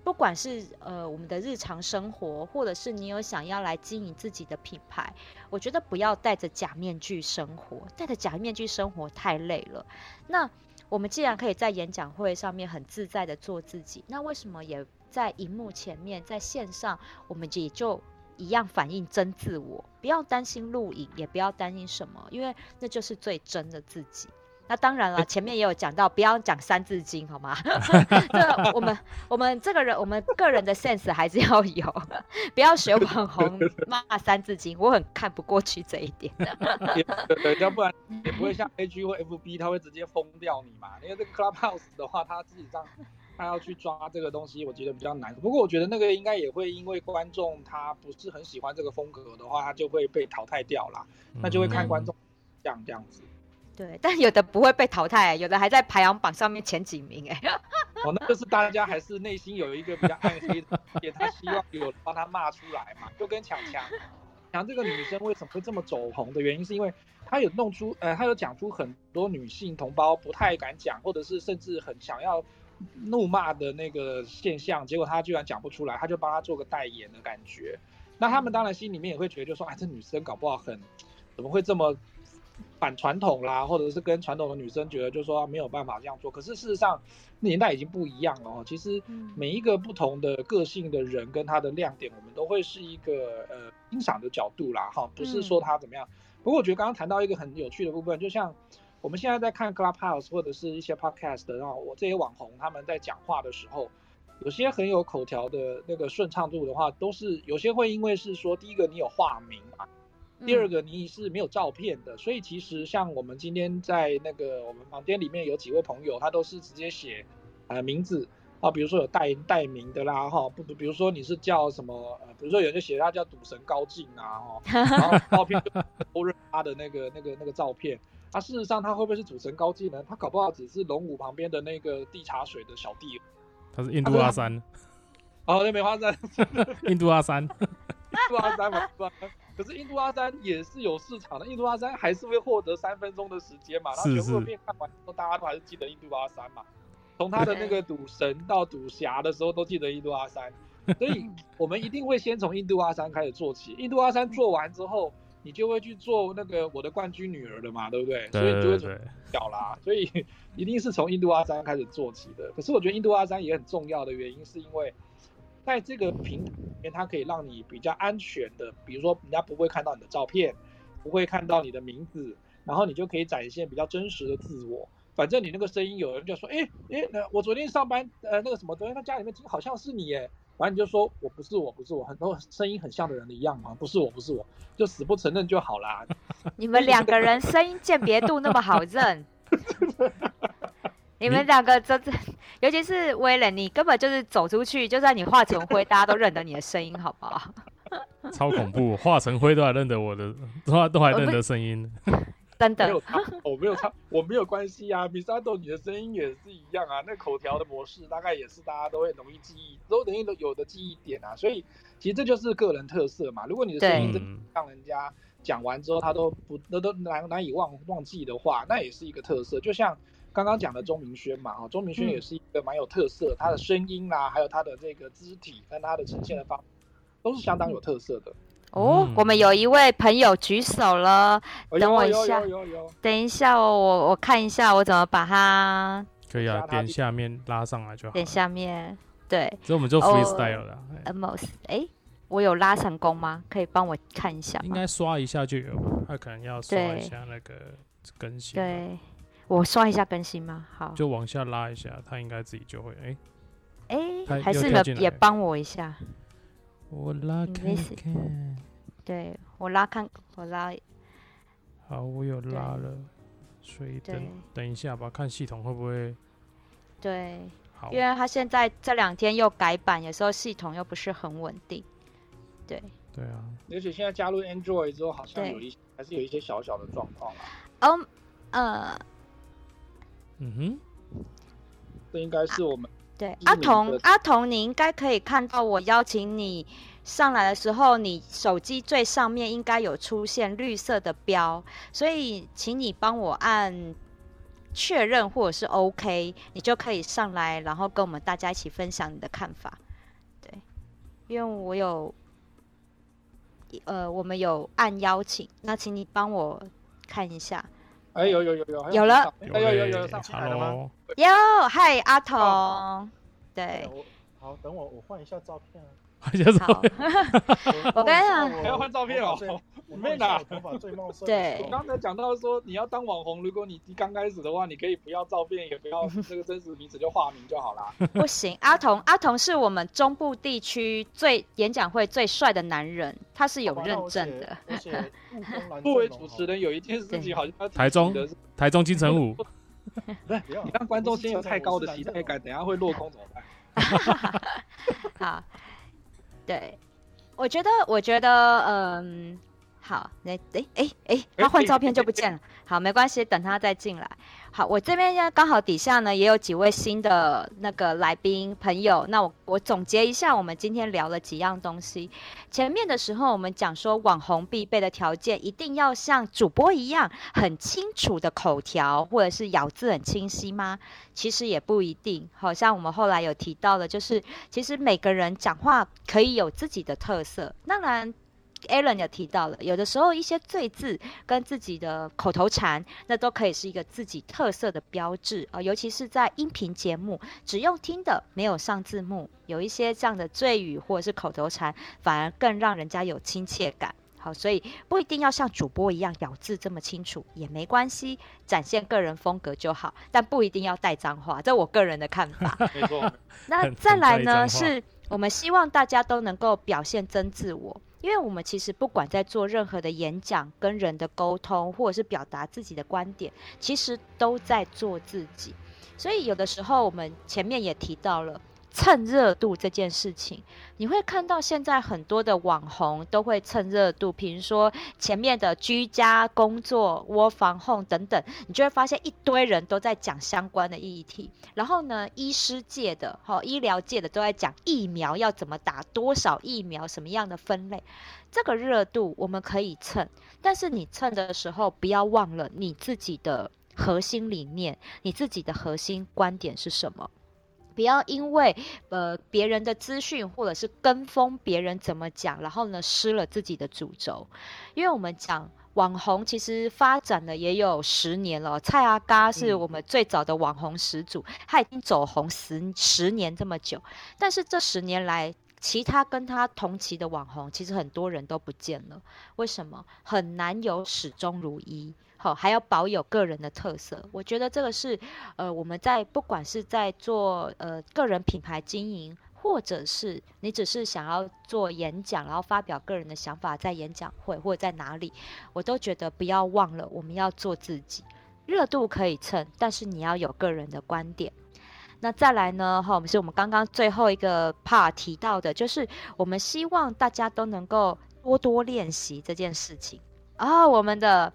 不管是呃我们的日常生活，或者是你有想要来经营自己的品牌，我觉得不要戴着假面具生活，戴着假面具生活太累了。那我们既然可以在演讲会上面很自在的做自己，那为什么也在荧幕前面，在线上，我们也就一样反映真自我？不要担心录影，也不要担心什么，因为那就是最真的自己。那当然了，前面也有讲到，不要讲三字经，好吗？*laughs* 这我们我们这个人，我们个人的 sense 还是要有，不要学网红骂三字经，我很看不过去这一点。对，要不然也不会像 AG 或 FB，他会直接封掉你嘛。因为这个 Clubhouse 的话，他自己上他要去抓这个东西，我觉得比较难。不过我觉得那个应该也会因为观众他不是很喜欢这个风格的话，他就会被淘汰掉啦。那就会看观众这样这样子。对，但有的不会被淘汰，有的还在排行榜上面前几名哎。*laughs* 哦，那就是大家还是内心有一个比较暗黑的，也他希望有人帮他骂出来嘛。就跟强强，强这个女生为什么会这么走红的原因，是因为她有弄出，呃，她有讲出很多女性同胞不太敢讲，或者是甚至很想要怒骂的那个现象，结果她居然讲不出来，她就帮她做个代言的感觉。那他们当然心里面也会觉得，就说，哎，这女生搞不好很，怎么会这么。反传统啦，或者是跟传统的女生觉得就说没有办法这样做。可是事实上，年代已经不一样了哦。其实每一个不同的个性的人跟他的亮点，我们都会是一个呃欣赏的角度啦，哈，不是说他怎么样。不过我觉得刚刚谈到一个很有趣的部分，就像我们现在在看 Clubhouse 或者是一些 Podcast，然后我这些网红他们在讲话的时候，有些很有口条的那个顺畅度的话，都是有些会因为是说第一个你有化名嘛。第二个，你是没有照片的，所以其实像我们今天在那个我们房间里面有几位朋友，他都是直接写呃名字啊，比如说有代代名的啦哈，不不，比如说你是叫什么呃，比如说有人就写他叫赌神高进啊哈，然后照片就 *laughs* 都认他的那个那个那个照片，他事实上他会不会是赌神高进呢？他搞不好只是龙武旁边的那个地茶水的小弟，他是印度阿三，哦对，梅花三，*laughs* 印度阿三，*laughs* 印度阿三嘛，可是印度阿三也是有市场的，印度阿三还是会获得三分钟的时间嘛，然后全部片看完之后，大家都还是记得印度阿三嘛。从他的那个赌神到赌侠的时候，都记得印度阿三，所以 *laughs* 我们一定会先从印度阿三开始做起。印度阿三做完之后，你就会去做那个我的冠军女儿的嘛，对不对？所以你就会从小啦，所以 *laughs* 一定是从印度阿三开始做起的。可是我觉得印度阿三也很重要的原因，是因为。在这个平台里面，它可以让你比较安全的，比如说人家不会看到你的照片，不会看到你的名字，然后你就可以展现比较真实的自我。反正你那个声音，有人就说，哎哎，那我昨天上班，呃，那个什么，昨天在家里面听好像是你，耶，反正你就说我不是我，不是我，很多声音很像的人的一样嘛，不是我，不是我，就死不承认就好啦。*laughs* 你们两个人声音鉴别度那么好认。*laughs* 你们两个真的，尤其是威廉，你根本就是走出去，就算你化成灰，大家都认得你的声音，好不好？超恐怖，化成灰都还认得我的，都还都还认得声音。真的，没有差，我没有差，我没有关系啊。米沙豆，你的声音也是一样啊。那口条的模式大概也是大家都会容易记忆，都容易都有的记忆点啊。所以其实这就是个人特色嘛。如果你的声音真让人家讲完之后，他都不都都难难以忘忘记的话，那也是一个特色。就像。刚刚讲的钟明轩嘛，哈，钟明轩也是一个蛮有特色，他的声音啦，还有他的这个肢体跟他的呈现的方，都是相当有特色的。哦，我们有一位朋友举手了，等我一下，等一下哦，我我看一下我怎么把他，可以啊，点下面拉上来就好。点下面，对，所以我们就 freestyle 了。Almost，哎，我有拉成功吗？可以帮我看一下吗？应该刷一下就有吧，他可能要刷一下那个更新。对。我刷一下更新吗？好，就往下拉一下，它应该自己就会哎哎，欸、还是呢也帮我一下。我拉看看，对我拉看，我拉。好，我有拉了，所以等等一下吧，看系统会不会。对，好，因为他现在这两天又改版，有时候系统又不是很稳定。对。对啊。而且现在加入 Android 之后，好像有一还是有一些小小的状况啦。嗯呃。嗯哼，这应该是我们、啊、对阿童阿童，你应该可以看到我邀请你上来的时候，你手机最上面应该有出现绿色的标，所以请你帮我按确认或者是 OK，你就可以上来，然后跟我们大家一起分享你的看法。对，因为我有呃，我们有按邀请，那请你帮我看一下。哎，有有有有，有了，哎有有有上来了吗？有，嗨，阿童，对，好，等我，我换一下照片。好，*laughs* 我跟你讲，还要换照片哦。我妹的头发最茂盛。对，我刚才讲到说，你要当网红，如果你刚开始的话，你可以不要照片，也不要 *laughs* 这个真实名字，就化名就好啦。不行，阿童，阿童是我们中部地区最演讲会最帅的男人，他是有认证的。*laughs* 作为主持人，有一件事情好像台中的台中金城武，*laughs* 对，你让观众先有太高的期待感，等下会落空怎么办？好。对，我觉得，我觉得，嗯，好，那，哎，哎，哎，他换照片就不见了。好，没关系，等他再进来。好，我这边呢，刚好底下呢也有几位新的那个来宾朋友，那我我总结一下，我们今天聊了几样东西。前面的时候我们讲说，网红必备的条件一定要像主播一样很清楚的口条，或者是咬字很清晰吗？其实也不一定。好像我们后来有提到的，就是其实每个人讲话可以有自己的特色。当然。Alan 也提到了，有的时候一些罪字跟自己的口头禅，那都可以是一个自己特色的标志啊、呃。尤其是在音频节目，只用听的，没有上字幕，有一些这样的罪语或者是口头禅，反而更让人家有亲切感。好，所以不一定要像主播一样咬字这么清楚，也没关系，展现个人风格就好。但不一定要带脏话，这我个人的看法。没错。那再来呢，是我们希望大家都能够表现真自我。因为我们其实不管在做任何的演讲、跟人的沟通，或者是表达自己的观点，其实都在做自己。所以有的时候我们前面也提到了蹭热度这件事情，你会看到现在很多的网红都会蹭热度，比如说前面的居家工作、窝房控等等，你就会发现一堆人都在讲相关的议题。然后呢，医师界的、哈医疗界的都在讲疫苗要怎么打，多少疫苗，什么样的分类。这个热度我们可以蹭，但是你蹭的时候不要忘了你自己的核心理念，你自己的核心观点是什么。不要因为呃别人的资讯或者是跟风别人怎么讲，然后呢失了自己的主轴。因为我们讲网红其实发展了也有十年了，蔡阿嘎是我们最早的网红始祖，他已经走红十十年这么久，但是这十年来，其他跟他同期的网红其实很多人都不见了，为什么？很难有始终如一。还要保有个人的特色，我觉得这个是，呃，我们在不管是在做呃个人品牌经营，或者是你只是想要做演讲，然后发表个人的想法，在演讲会或者在哪里，我都觉得不要忘了，我们要做自己，热度可以蹭，但是你要有个人的观点。那再来呢，哈，我们是我们刚刚最后一个 part 提到的，就是我们希望大家都能够多多练习这件事情啊，我们的。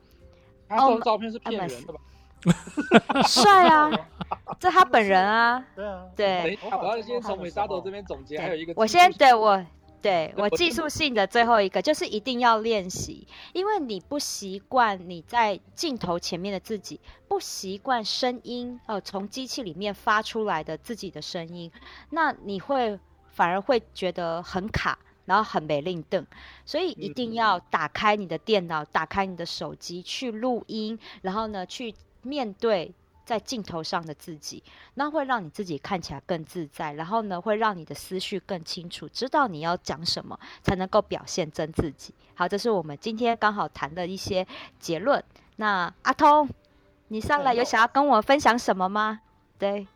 他说照片是骗人的吧？*laughs* 帅啊，*laughs* 这他本人啊。对啊，对。我要先从美沙朵这边总结，还有一个。我先对我对我技术性的最后一个，就是一定要练习，因为你不习惯你在镜头前面的自己，不习惯声音哦，从机器里面发出来的自己的声音，那你会反而会觉得很卡。然后很没灵动，所以一定要打开你的电脑，打开你的手机去录音，然后呢，去面对在镜头上的自己，那会让你自己看起来更自在，然后呢，会让你的思绪更清楚，知道你要讲什么，才能够表现真自己。好，这是我们今天刚好谈的一些结论。那阿通，你上来有想要跟我分享什么吗？对，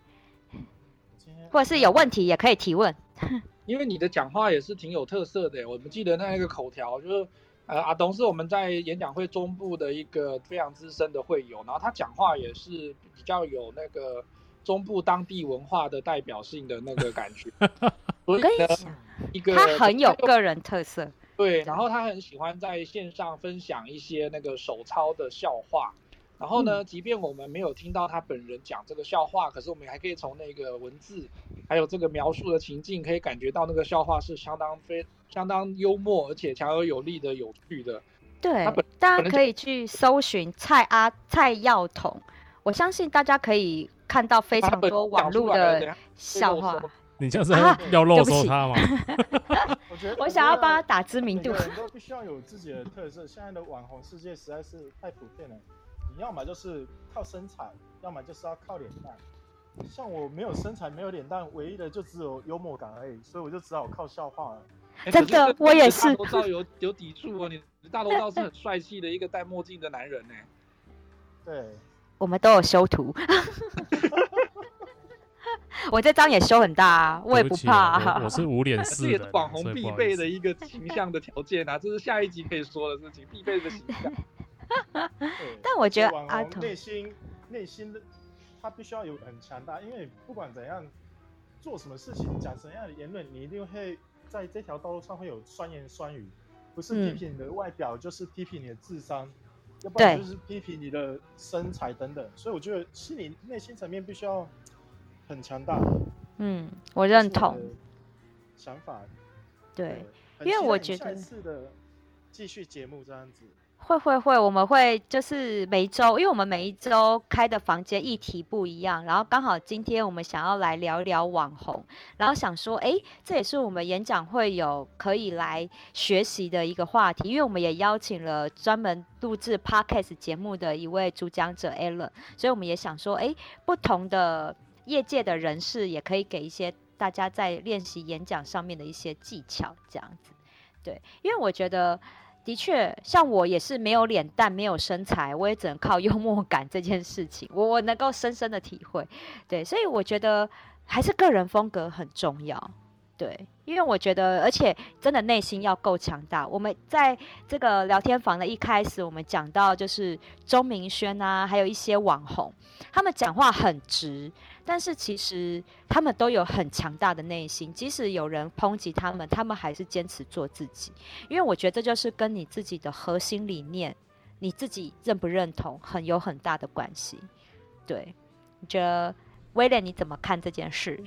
或者是有问题也可以提问。因为你的讲话也是挺有特色的，我们记得那一个口条，就是，呃，阿东是我们在演讲会中部的一个非常资深的会友，然后他讲话也是比较有那个中部当地文化的代表性的那个感觉。*laughs* 我跟你讲，一个他很有个人特色。对，然后他很喜欢在线上分享一些那个手抄的笑话。然后呢，即便我们没有听到他本人讲这个笑话，可是我们还可以从那个文字，还有这个描述的情境，可以感觉到那个笑话是相当非相当幽默，而且强而有力的有趣的。对，大家可以去搜寻蔡阿蔡耀统，我相信大家可以看到非常多网络的笑话。你这样是要露收他吗？*laughs* 我觉得我想要帮他打知名度。人都必须要有自己的特色，现在的网红世界实在是太普遍了。你要么就是靠身材，要么就是要靠脸蛋。像我没有身材，没有脸蛋，唯一的就只有幽默感而已，所以我就只好靠笑话了。真的，我也是。大头照有有抵触哦，你大头照是很帅气的一个戴墨镜的男人呢。*laughs* 对，我们都有修图。*laughs* 我这张也修很大啊，我也不怕。我是无脸式的，这也是网红必备的一个形象的条件啊，这是下一集可以说的事情，必备的形象。*laughs* 但我觉得阿童内心内心的他必须要有很强大，因为不管怎样做什么事情，讲什么样的言论，你一定会在这条道路上会有酸言酸语，不是批评你的外表，嗯、就是批评你的智商，要不然就是批评你的身材等等。所以我觉得心理内心层面必须要很强大。嗯，我认同。想法。对，因为我觉得下一次的继续节目这样子。会会会，我们会就是每一周，因为我们每一周开的房间议题不一样，然后刚好今天我们想要来聊一聊网红，然后想说，哎，这也是我们演讲会有可以来学习的一个话题，因为我们也邀请了专门录制 Podcast 节目的一位主讲者 Alan，所以我们也想说，哎，不同的业界的人士也可以给一些大家在练习演讲上面的一些技巧，这样子，对，因为我觉得。的确，像我也是没有脸蛋、没有身材，我也只能靠 *laughs* 幽默感这件事情，我我能够深深的体会。对，所以我觉得还是个人风格很重要。对，因为我觉得，而且真的内心要够强大。我们在这个聊天房的一开始，我们讲到就是钟明轩啊，还有一些网红，他们讲话很直。但是其实他们都有很强大的内心，即使有人抨击他们，他们还是坚持做自己。因为我觉得这就是跟你自己的核心理念，你自己认不认同，很有很大的关系。对，你觉得威廉你怎么看这件事？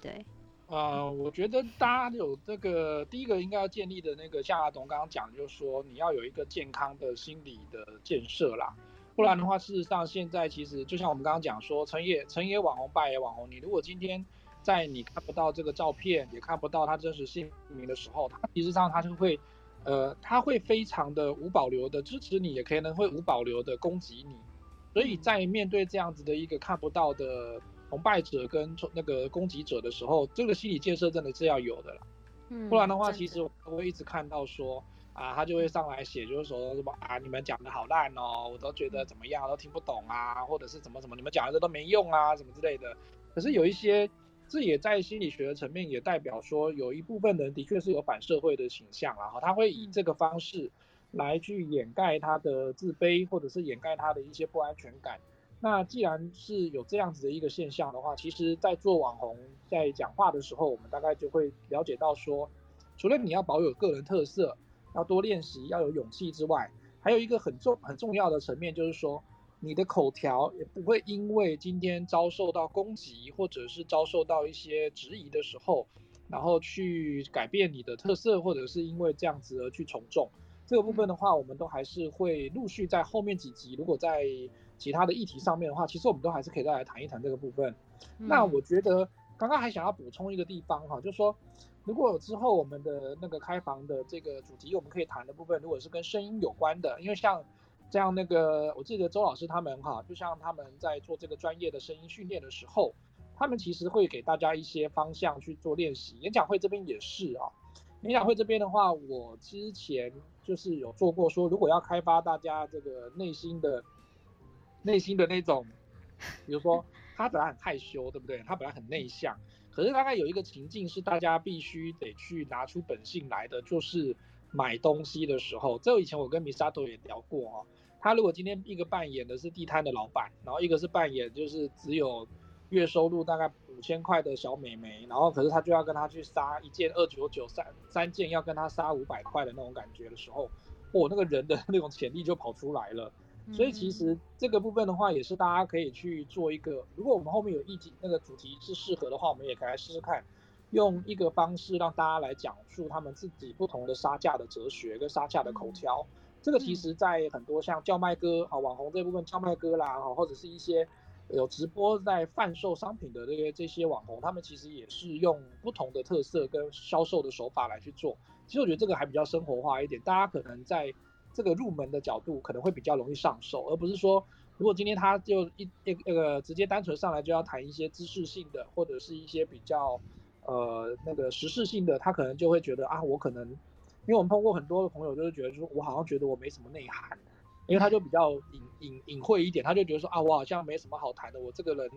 对，呃，我觉得大家有这个第一个应该要建立的那个，像阿董刚刚讲，就是说你要有一个健康的心理的建设啦。不然的话，事实上现在其实就像我们刚刚讲说，成也成也网红，败也网红。你如果今天在你看不到这个照片，也看不到他真实姓名的时候，他其实上他就会，呃，他会非常的无保留的支持你，也可能会无保留的攻击你。所以在面对这样子的一个看不到的崇拜者跟那个攻击者的时候，这个心理建设真的是要有的啦。不然的话，其实我会一直看到说。啊，他就会上来写，就是说什么啊，你们讲的好烂哦，我都觉得怎么样，都听不懂啊，或者是怎么怎么，你们讲的这都没用啊，什么之类的。可是有一些，这也在心理学的层面，也代表说有一部分人的确是有反社会的倾向然后，他会以这个方式来去掩盖他的自卑，或者是掩盖他的一些不安全感。那既然是有这样子的一个现象的话，其实，在做网红在讲话的时候，我们大概就会了解到说，除了你要保有个人特色。要多练习，要有勇气之外，还有一个很重很重要的层面，就是说你的口条也不会因为今天遭受到攻击，或者是遭受到一些质疑的时候，然后去改变你的特色，或者是因为这样子而去从众。这个部分的话，我们都还是会陆续在后面几集，如果在其他的议题上面的话，其实我们都还是可以再来谈一谈这个部分。嗯、那我觉得刚刚还想要补充一个地方哈，就是说。如果之后我们的那个开房的这个主题，我们可以谈的部分，如果是跟声音有关的，因为像这样那个，我记得周老师他们哈，就像他们在做这个专业的声音训练的时候，他们其实会给大家一些方向去做练习。演讲会这边也是啊，演讲会这边的话，我之前就是有做过说，如果要开发大家这个内心的内心的那种，比如说他本来很害羞，对不对？他本来很内向。可是大概有一个情境是大家必须得去拿出本性来的，就是买东西的时候。这以前我跟 Misato 也聊过哦。他如果今天一个扮演的是地摊的老板，然后一个是扮演就是只有月收入大概五千块的小美眉，然后可是他就要跟他去杀一件二九九三三件要跟他杀五百块的那种感觉的时候，哦，那个人的那种潜力就跑出来了。所以其实这个部分的话，也是大家可以去做一个。如果我们后面有一集，那个主题是适合的话，我们也可以来试试看，用一个方式让大家来讲述他们自己不同的杀价的哲学跟杀价的口条。这个其实在很多像叫卖哥啊、网红这部分叫卖哥啦，或者是一些有直播在贩售商品的这些这些网红，他们其实也是用不同的特色跟销售的手法来去做。其实我觉得这个还比较生活化一点，大家可能在。这个入门的角度可能会比较容易上手，而不是说，如果今天他就一一那个直接单纯上来就要谈一些知识性的，或者是一些比较呃那个时事性的，他可能就会觉得啊，我可能，因为我们碰过很多的朋友，就是觉得说我好像觉得我没什么内涵，因为他就比较隐隐隐晦一点，他就觉得说啊，我好像没什么好谈的，我这个人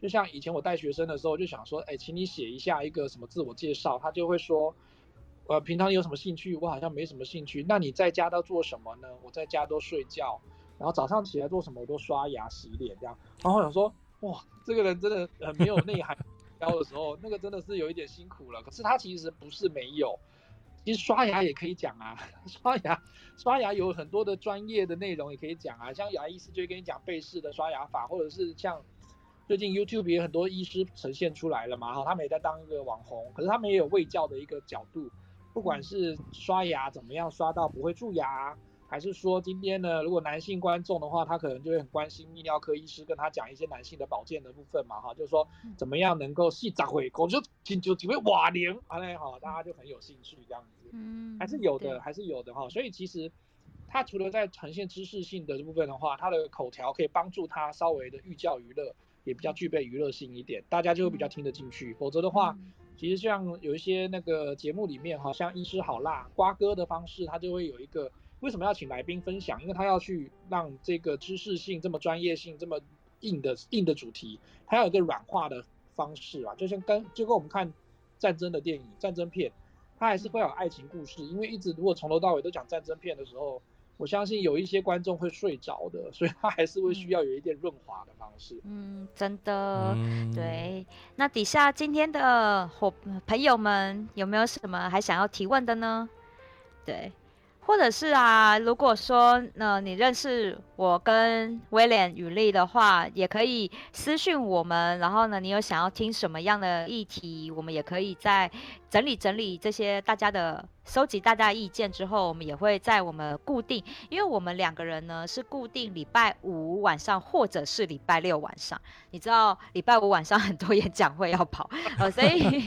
就像以前我带学生的时候就想说，哎，请你写一下一个什么自我介绍，他就会说。呃，平常有什么兴趣？我好像没什么兴趣。那你在家都做什么呢？我在家都睡觉，然后早上起来做什么？我都刷牙、洗脸这样。然后我想说，哇，这个人真的很没有内涵。教的时候，那个真的是有一点辛苦了。可是他其实不是没有，其实刷牙也可以讲啊。*laughs* 刷牙，刷牙有很多的专业的内容也可以讲啊。像牙医师就会跟你讲贝氏的刷牙法，或者是像最近 YouTube 也有很多医师呈现出来了嘛。哈，他们也在当一个网红，可是他们也有卫教的一个角度。不管是刷牙怎么样刷到不会蛀牙，还是说今天呢，如果男性观众的话，他可能就会很关心泌尿科医师跟他讲一些男性的保健的部分嘛，哈，就是说怎么样能够细长回，我就请求几位瓦林，好嘞，好，大家就很有兴趣这样子，嗯，还是有的，还是有的哈，所以其实他除了在呈现知识性的这部分的话，他的口条可以帮助他稍微的寓教于乐，也比较具备娱乐性一点，大家就会比较听得进去，否则的话。其实像有一些那个节目里面，好像医师好辣瓜哥的方式，他就会有一个为什么要请来宾分享？因为他要去让这个知识性这么专业性这么硬的硬的主题，他要有一个软化的方式啊，就像跟就跟我们看战争的电影、战争片，他还是会有爱情故事，因为一直如果从头到尾都讲战争片的时候。我相信有一些观众会睡着的，所以他还是会需要有一点润滑的方式。嗯，真的，嗯、对。那底下今天的伙朋友们有没有什么还想要提问的呢？对。或者是啊，如果说呢，你认识我跟威廉与丽的话，也可以私讯我们。然后呢，你有想要听什么样的议题，我们也可以再整理整理这些大家的收集大家意见之后，我们也会在我们固定，因为我们两个人呢是固定礼拜五晚上或者是礼拜六晚上。你知道礼拜五晚上很多演讲会要跑，呃，*laughs* 所以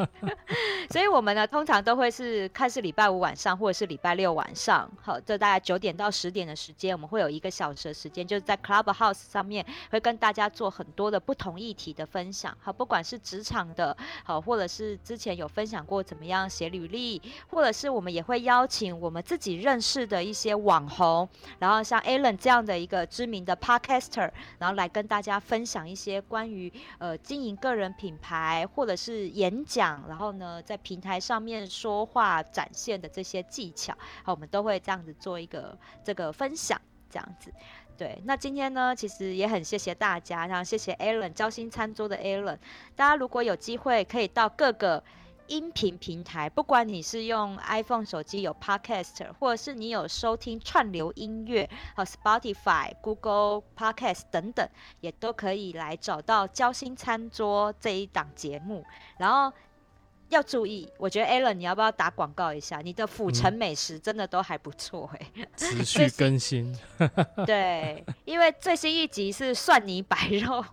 所以我们呢通常都会是看是礼拜五晚上或者是礼拜六晚上。好，这大概九点到十点的时间，我们会有一个小时时间，就是在 Clubhouse 上面会跟大家做很多的不同议题的分享。好，不管是职场的，好，或者是之前有分享过怎么样写履历，或者是我们也会邀请我们自己认识的一些网红，然后像 Alan 这样的一个知名的 Podcaster，然后来跟大家分享一些关于呃经营个人品牌或者是演讲，然后呢在平台上面说话展现的这些技巧，好，我们都会。这样子做一个这个分享，这样子，对。那今天呢，其实也很谢谢大家，然后谢谢 Alan 交心餐桌的 Alan。大家如果有机会，可以到各个音频平台，不管你是用 iPhone 手机有 Podcast，或者是你有收听串流音乐和 Spotify、Google Podcast 等等，也都可以来找到交心餐桌这一档节目，然后。要注意，我觉得 Alan，你要不要打广告一下？你的府城美食真的都还不错哎、欸，持续更新。*laughs* 对，因为最新一集是蒜泥白肉。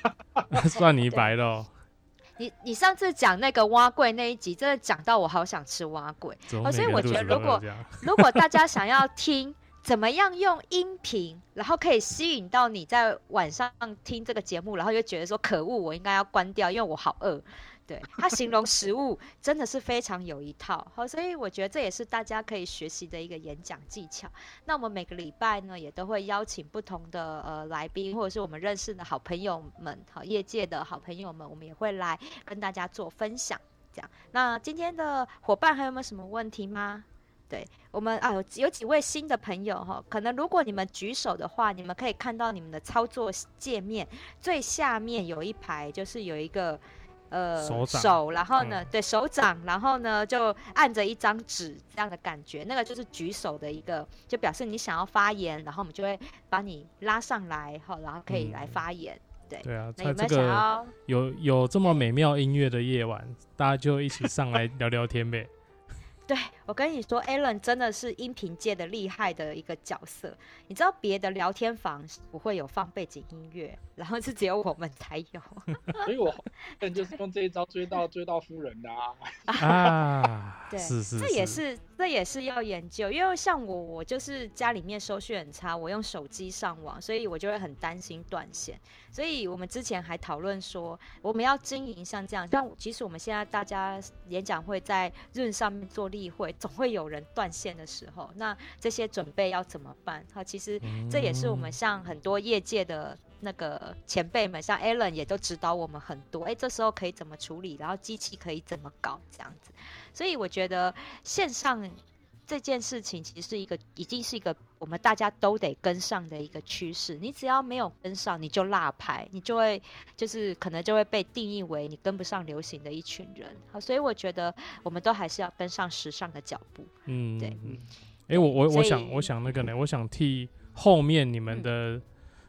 *laughs* 蒜泥白肉。*laughs* 你你上次讲那个蛙桂那一集，真的讲到我好想吃蛙桂。哦，所以我觉得如果如果大家想要听怎么样用音频，然后可以吸引到你在晚上听这个节目，然后又觉得说可恶，我应该要关掉，因为我好饿。对，他形容食物真的是非常有一套，好，所以我觉得这也是大家可以学习的一个演讲技巧。那我们每个礼拜呢，也都会邀请不同的呃来宾，或者是我们认识的好朋友们，好，业界的好朋友们，我们也会来跟大家做分享。这样，那今天的伙伴还有没有什么问题吗？对我们啊，有几位新的朋友哈，可能如果你们举手的话，你们可以看到你们的操作界面最下面有一排，就是有一个。呃，手，手，然后呢，嗯、对手掌，然后呢，就按着一张纸这样的感觉，那个就是举手的一个，就表示你想要发言，然后我们就会把你拉上来，好，然后可以来发言。嗯、对对啊，在这个有有这么美妙音乐的夜晚，大家就一起上来聊聊天呗。对，我跟你说，Alan 真的是音频界的厉害的一个角色。你知道别的聊天房不会有放背景音乐，然后是只有我们才有。*laughs* 所以我就是用这一招追到追到夫人的啊。啊，对，是是是，这也是这也是要研究，因为像我，我就是家里面收讯很差，我用手机上网，所以我就会很担心断线。所以我们之前还讨论说，我们要经营像这样，像其实我们现在大家演讲会在 Zoom 上面做例会，总会有人断线的时候，那这些准备要怎么办？哈，其实这也是我们像很多业界的那个前辈们，像 Alan 也都指导我们很多。哎，这时候可以怎么处理？然后机器可以怎么搞？这样子。所以我觉得线上。这件事情其实是一个，已经是一个我们大家都得跟上的一个趋势。你只要没有跟上，你就落牌，你就会就是可能就会被定义为你跟不上流行的一群人。好，所以我觉得我们都还是要跟上时尚的脚步。嗯，对。哎、欸，我我我想我想那个呢，我想替后面你们的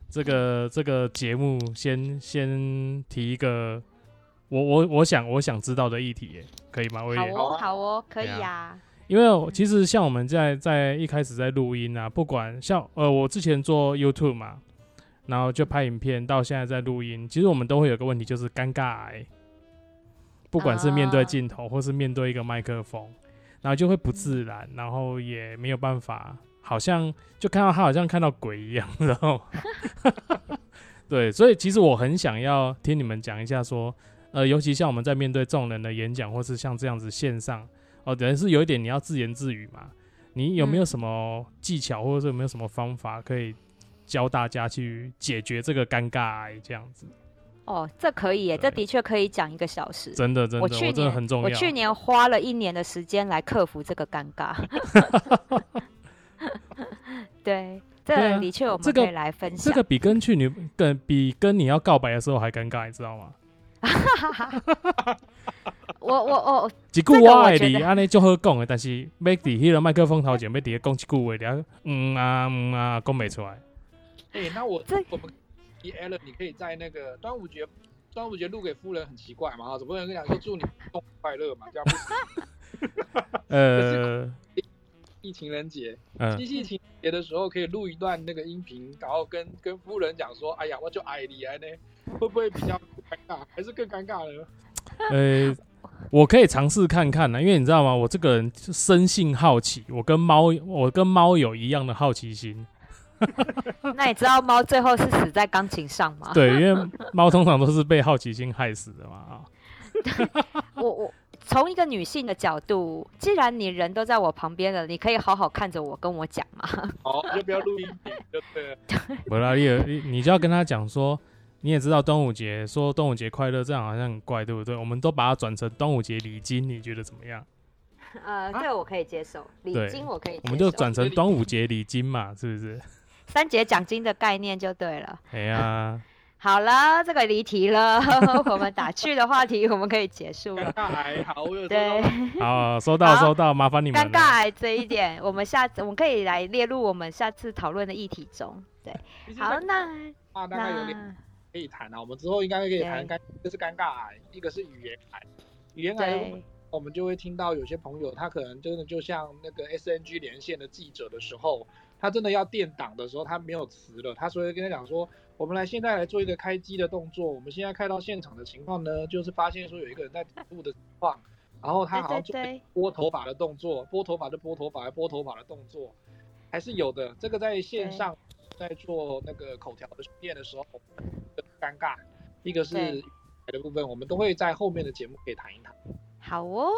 这个、嗯、这个节目先先提一个我我我想我想知道的议题，可以吗？我也好哦，好哦，可以啊。因为其实像我们在在一开始在录音啊，不管像呃我之前做 YouTube 嘛，然后就拍影片，到现在在录音，其实我们都会有个问题，就是尴尬癌。不管是面对镜头，或是面对一个麦克风，然后就会不自然，然后也没有办法，好像就看到他好像看到鬼一样，然后 *laughs* 对，所以其实我很想要听你们讲一下，说呃，尤其像我们在面对众人的演讲，或是像这样子线上。哦，等于是有一点你要自言自语嘛？你有没有什么技巧，或者是有没有什么方法可以教大家去解决这个尴尬癌这样子？哦，这可以耶，这的确可以讲一个小时。真的，真的，我去年真的很重要。我去年花了一年的时间来克服这个尴尬。*laughs* 对，这的确我们可以来分享。这个、这个比跟去你跟比跟你要告白的时候还尴尬，你知道吗？*laughs* 我我我一句我爱你，安尼就好讲的，但是要伫迄个麦克风头前，要伫个讲一句话，然后嗯啊嗯啊，讲不出来。哎、欸，那我我们 Allen，你可以在那个端午节，端午节录给夫人很奇怪嘛？总不能跟讲说祝你冬快乐嘛？这样不行。*laughs* *laughs* 呃，七夕情人节，七夕情人节的时候可以录一段那个音频，然后跟跟夫人讲说，哎呀，我就爱你安呢，*laughs* 会不会比较尴尬，还是更尴尬呢？*laughs* 呃，我可以尝试看看呢，因为你知道吗？我这个人生性好奇，我跟猫，我跟猫有一样的好奇心。*laughs* 那你知道猫最后是死在钢琴上吗？对，因为猫通常都是被好奇心害死的嘛。啊，我我从一个女性的角度，既然你人都在我旁边了，你可以好好看着我，跟我讲嘛。好，就不要录音，就对了。*laughs* 不啦，你你就要跟他讲说。你也知道端午节，说端午节快乐，这样好像很怪，对不对？我们都把它转成端午节礼金，你觉得怎么样？呃，这个我可以接受，礼金我可以接受。我们就转成端午节礼金嘛，是不是？*laughs* 三节奖金的概念就对了。*laughs* 哎呀，好了，这个离题了，*laughs* 我们打趣的话题我们可以结束了。尴尬癌，好，我有对，好，收到收到，麻烦你们。尴尬癌这一点，我们下次我们可以来列入我们下次讨论的议题中。对，好，那那。可以谈啊，我们之后应该可以谈尴，一个是尴尬癌，一个是语言癌。语言癌，我们就会听到有些朋友，他可能真的就像那个 SNG 连线的记者的时候，他真的要垫档的时候，他没有词了，他所以跟他讲说，我们来现在来做一个开机的动作。我们现在看到现场的情况呢，就是发现说有一个人在录的情况，然后他好像做拨头发的动作，拨头发就拨头发，拨头发的动作，还是有的。这个在线上在做那个口条的训练的时候。尴尬，一个是的部分，我们都会在后面的节目可以谈一谈。好哦，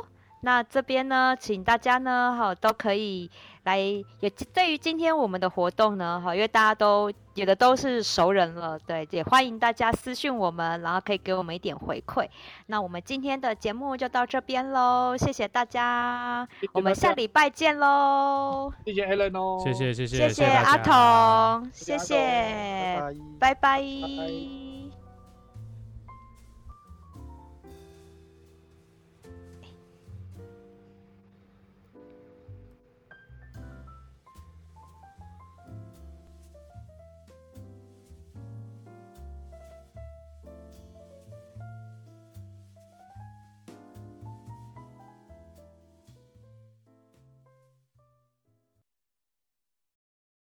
那这边呢，请大家呢，哈，都可以来，也对于今天我们的活动呢，哈，因为大家都有的都是熟人了，对，也欢迎大家私讯我们，然后可以给我们一点回馈。那我们今天的节目就到这边喽，谢谢大家，谢谢，我们下礼拜见喽。谢谢 Allen 哦，谢谢谢谢谢谢阿童，谢谢，拜拜。拜拜。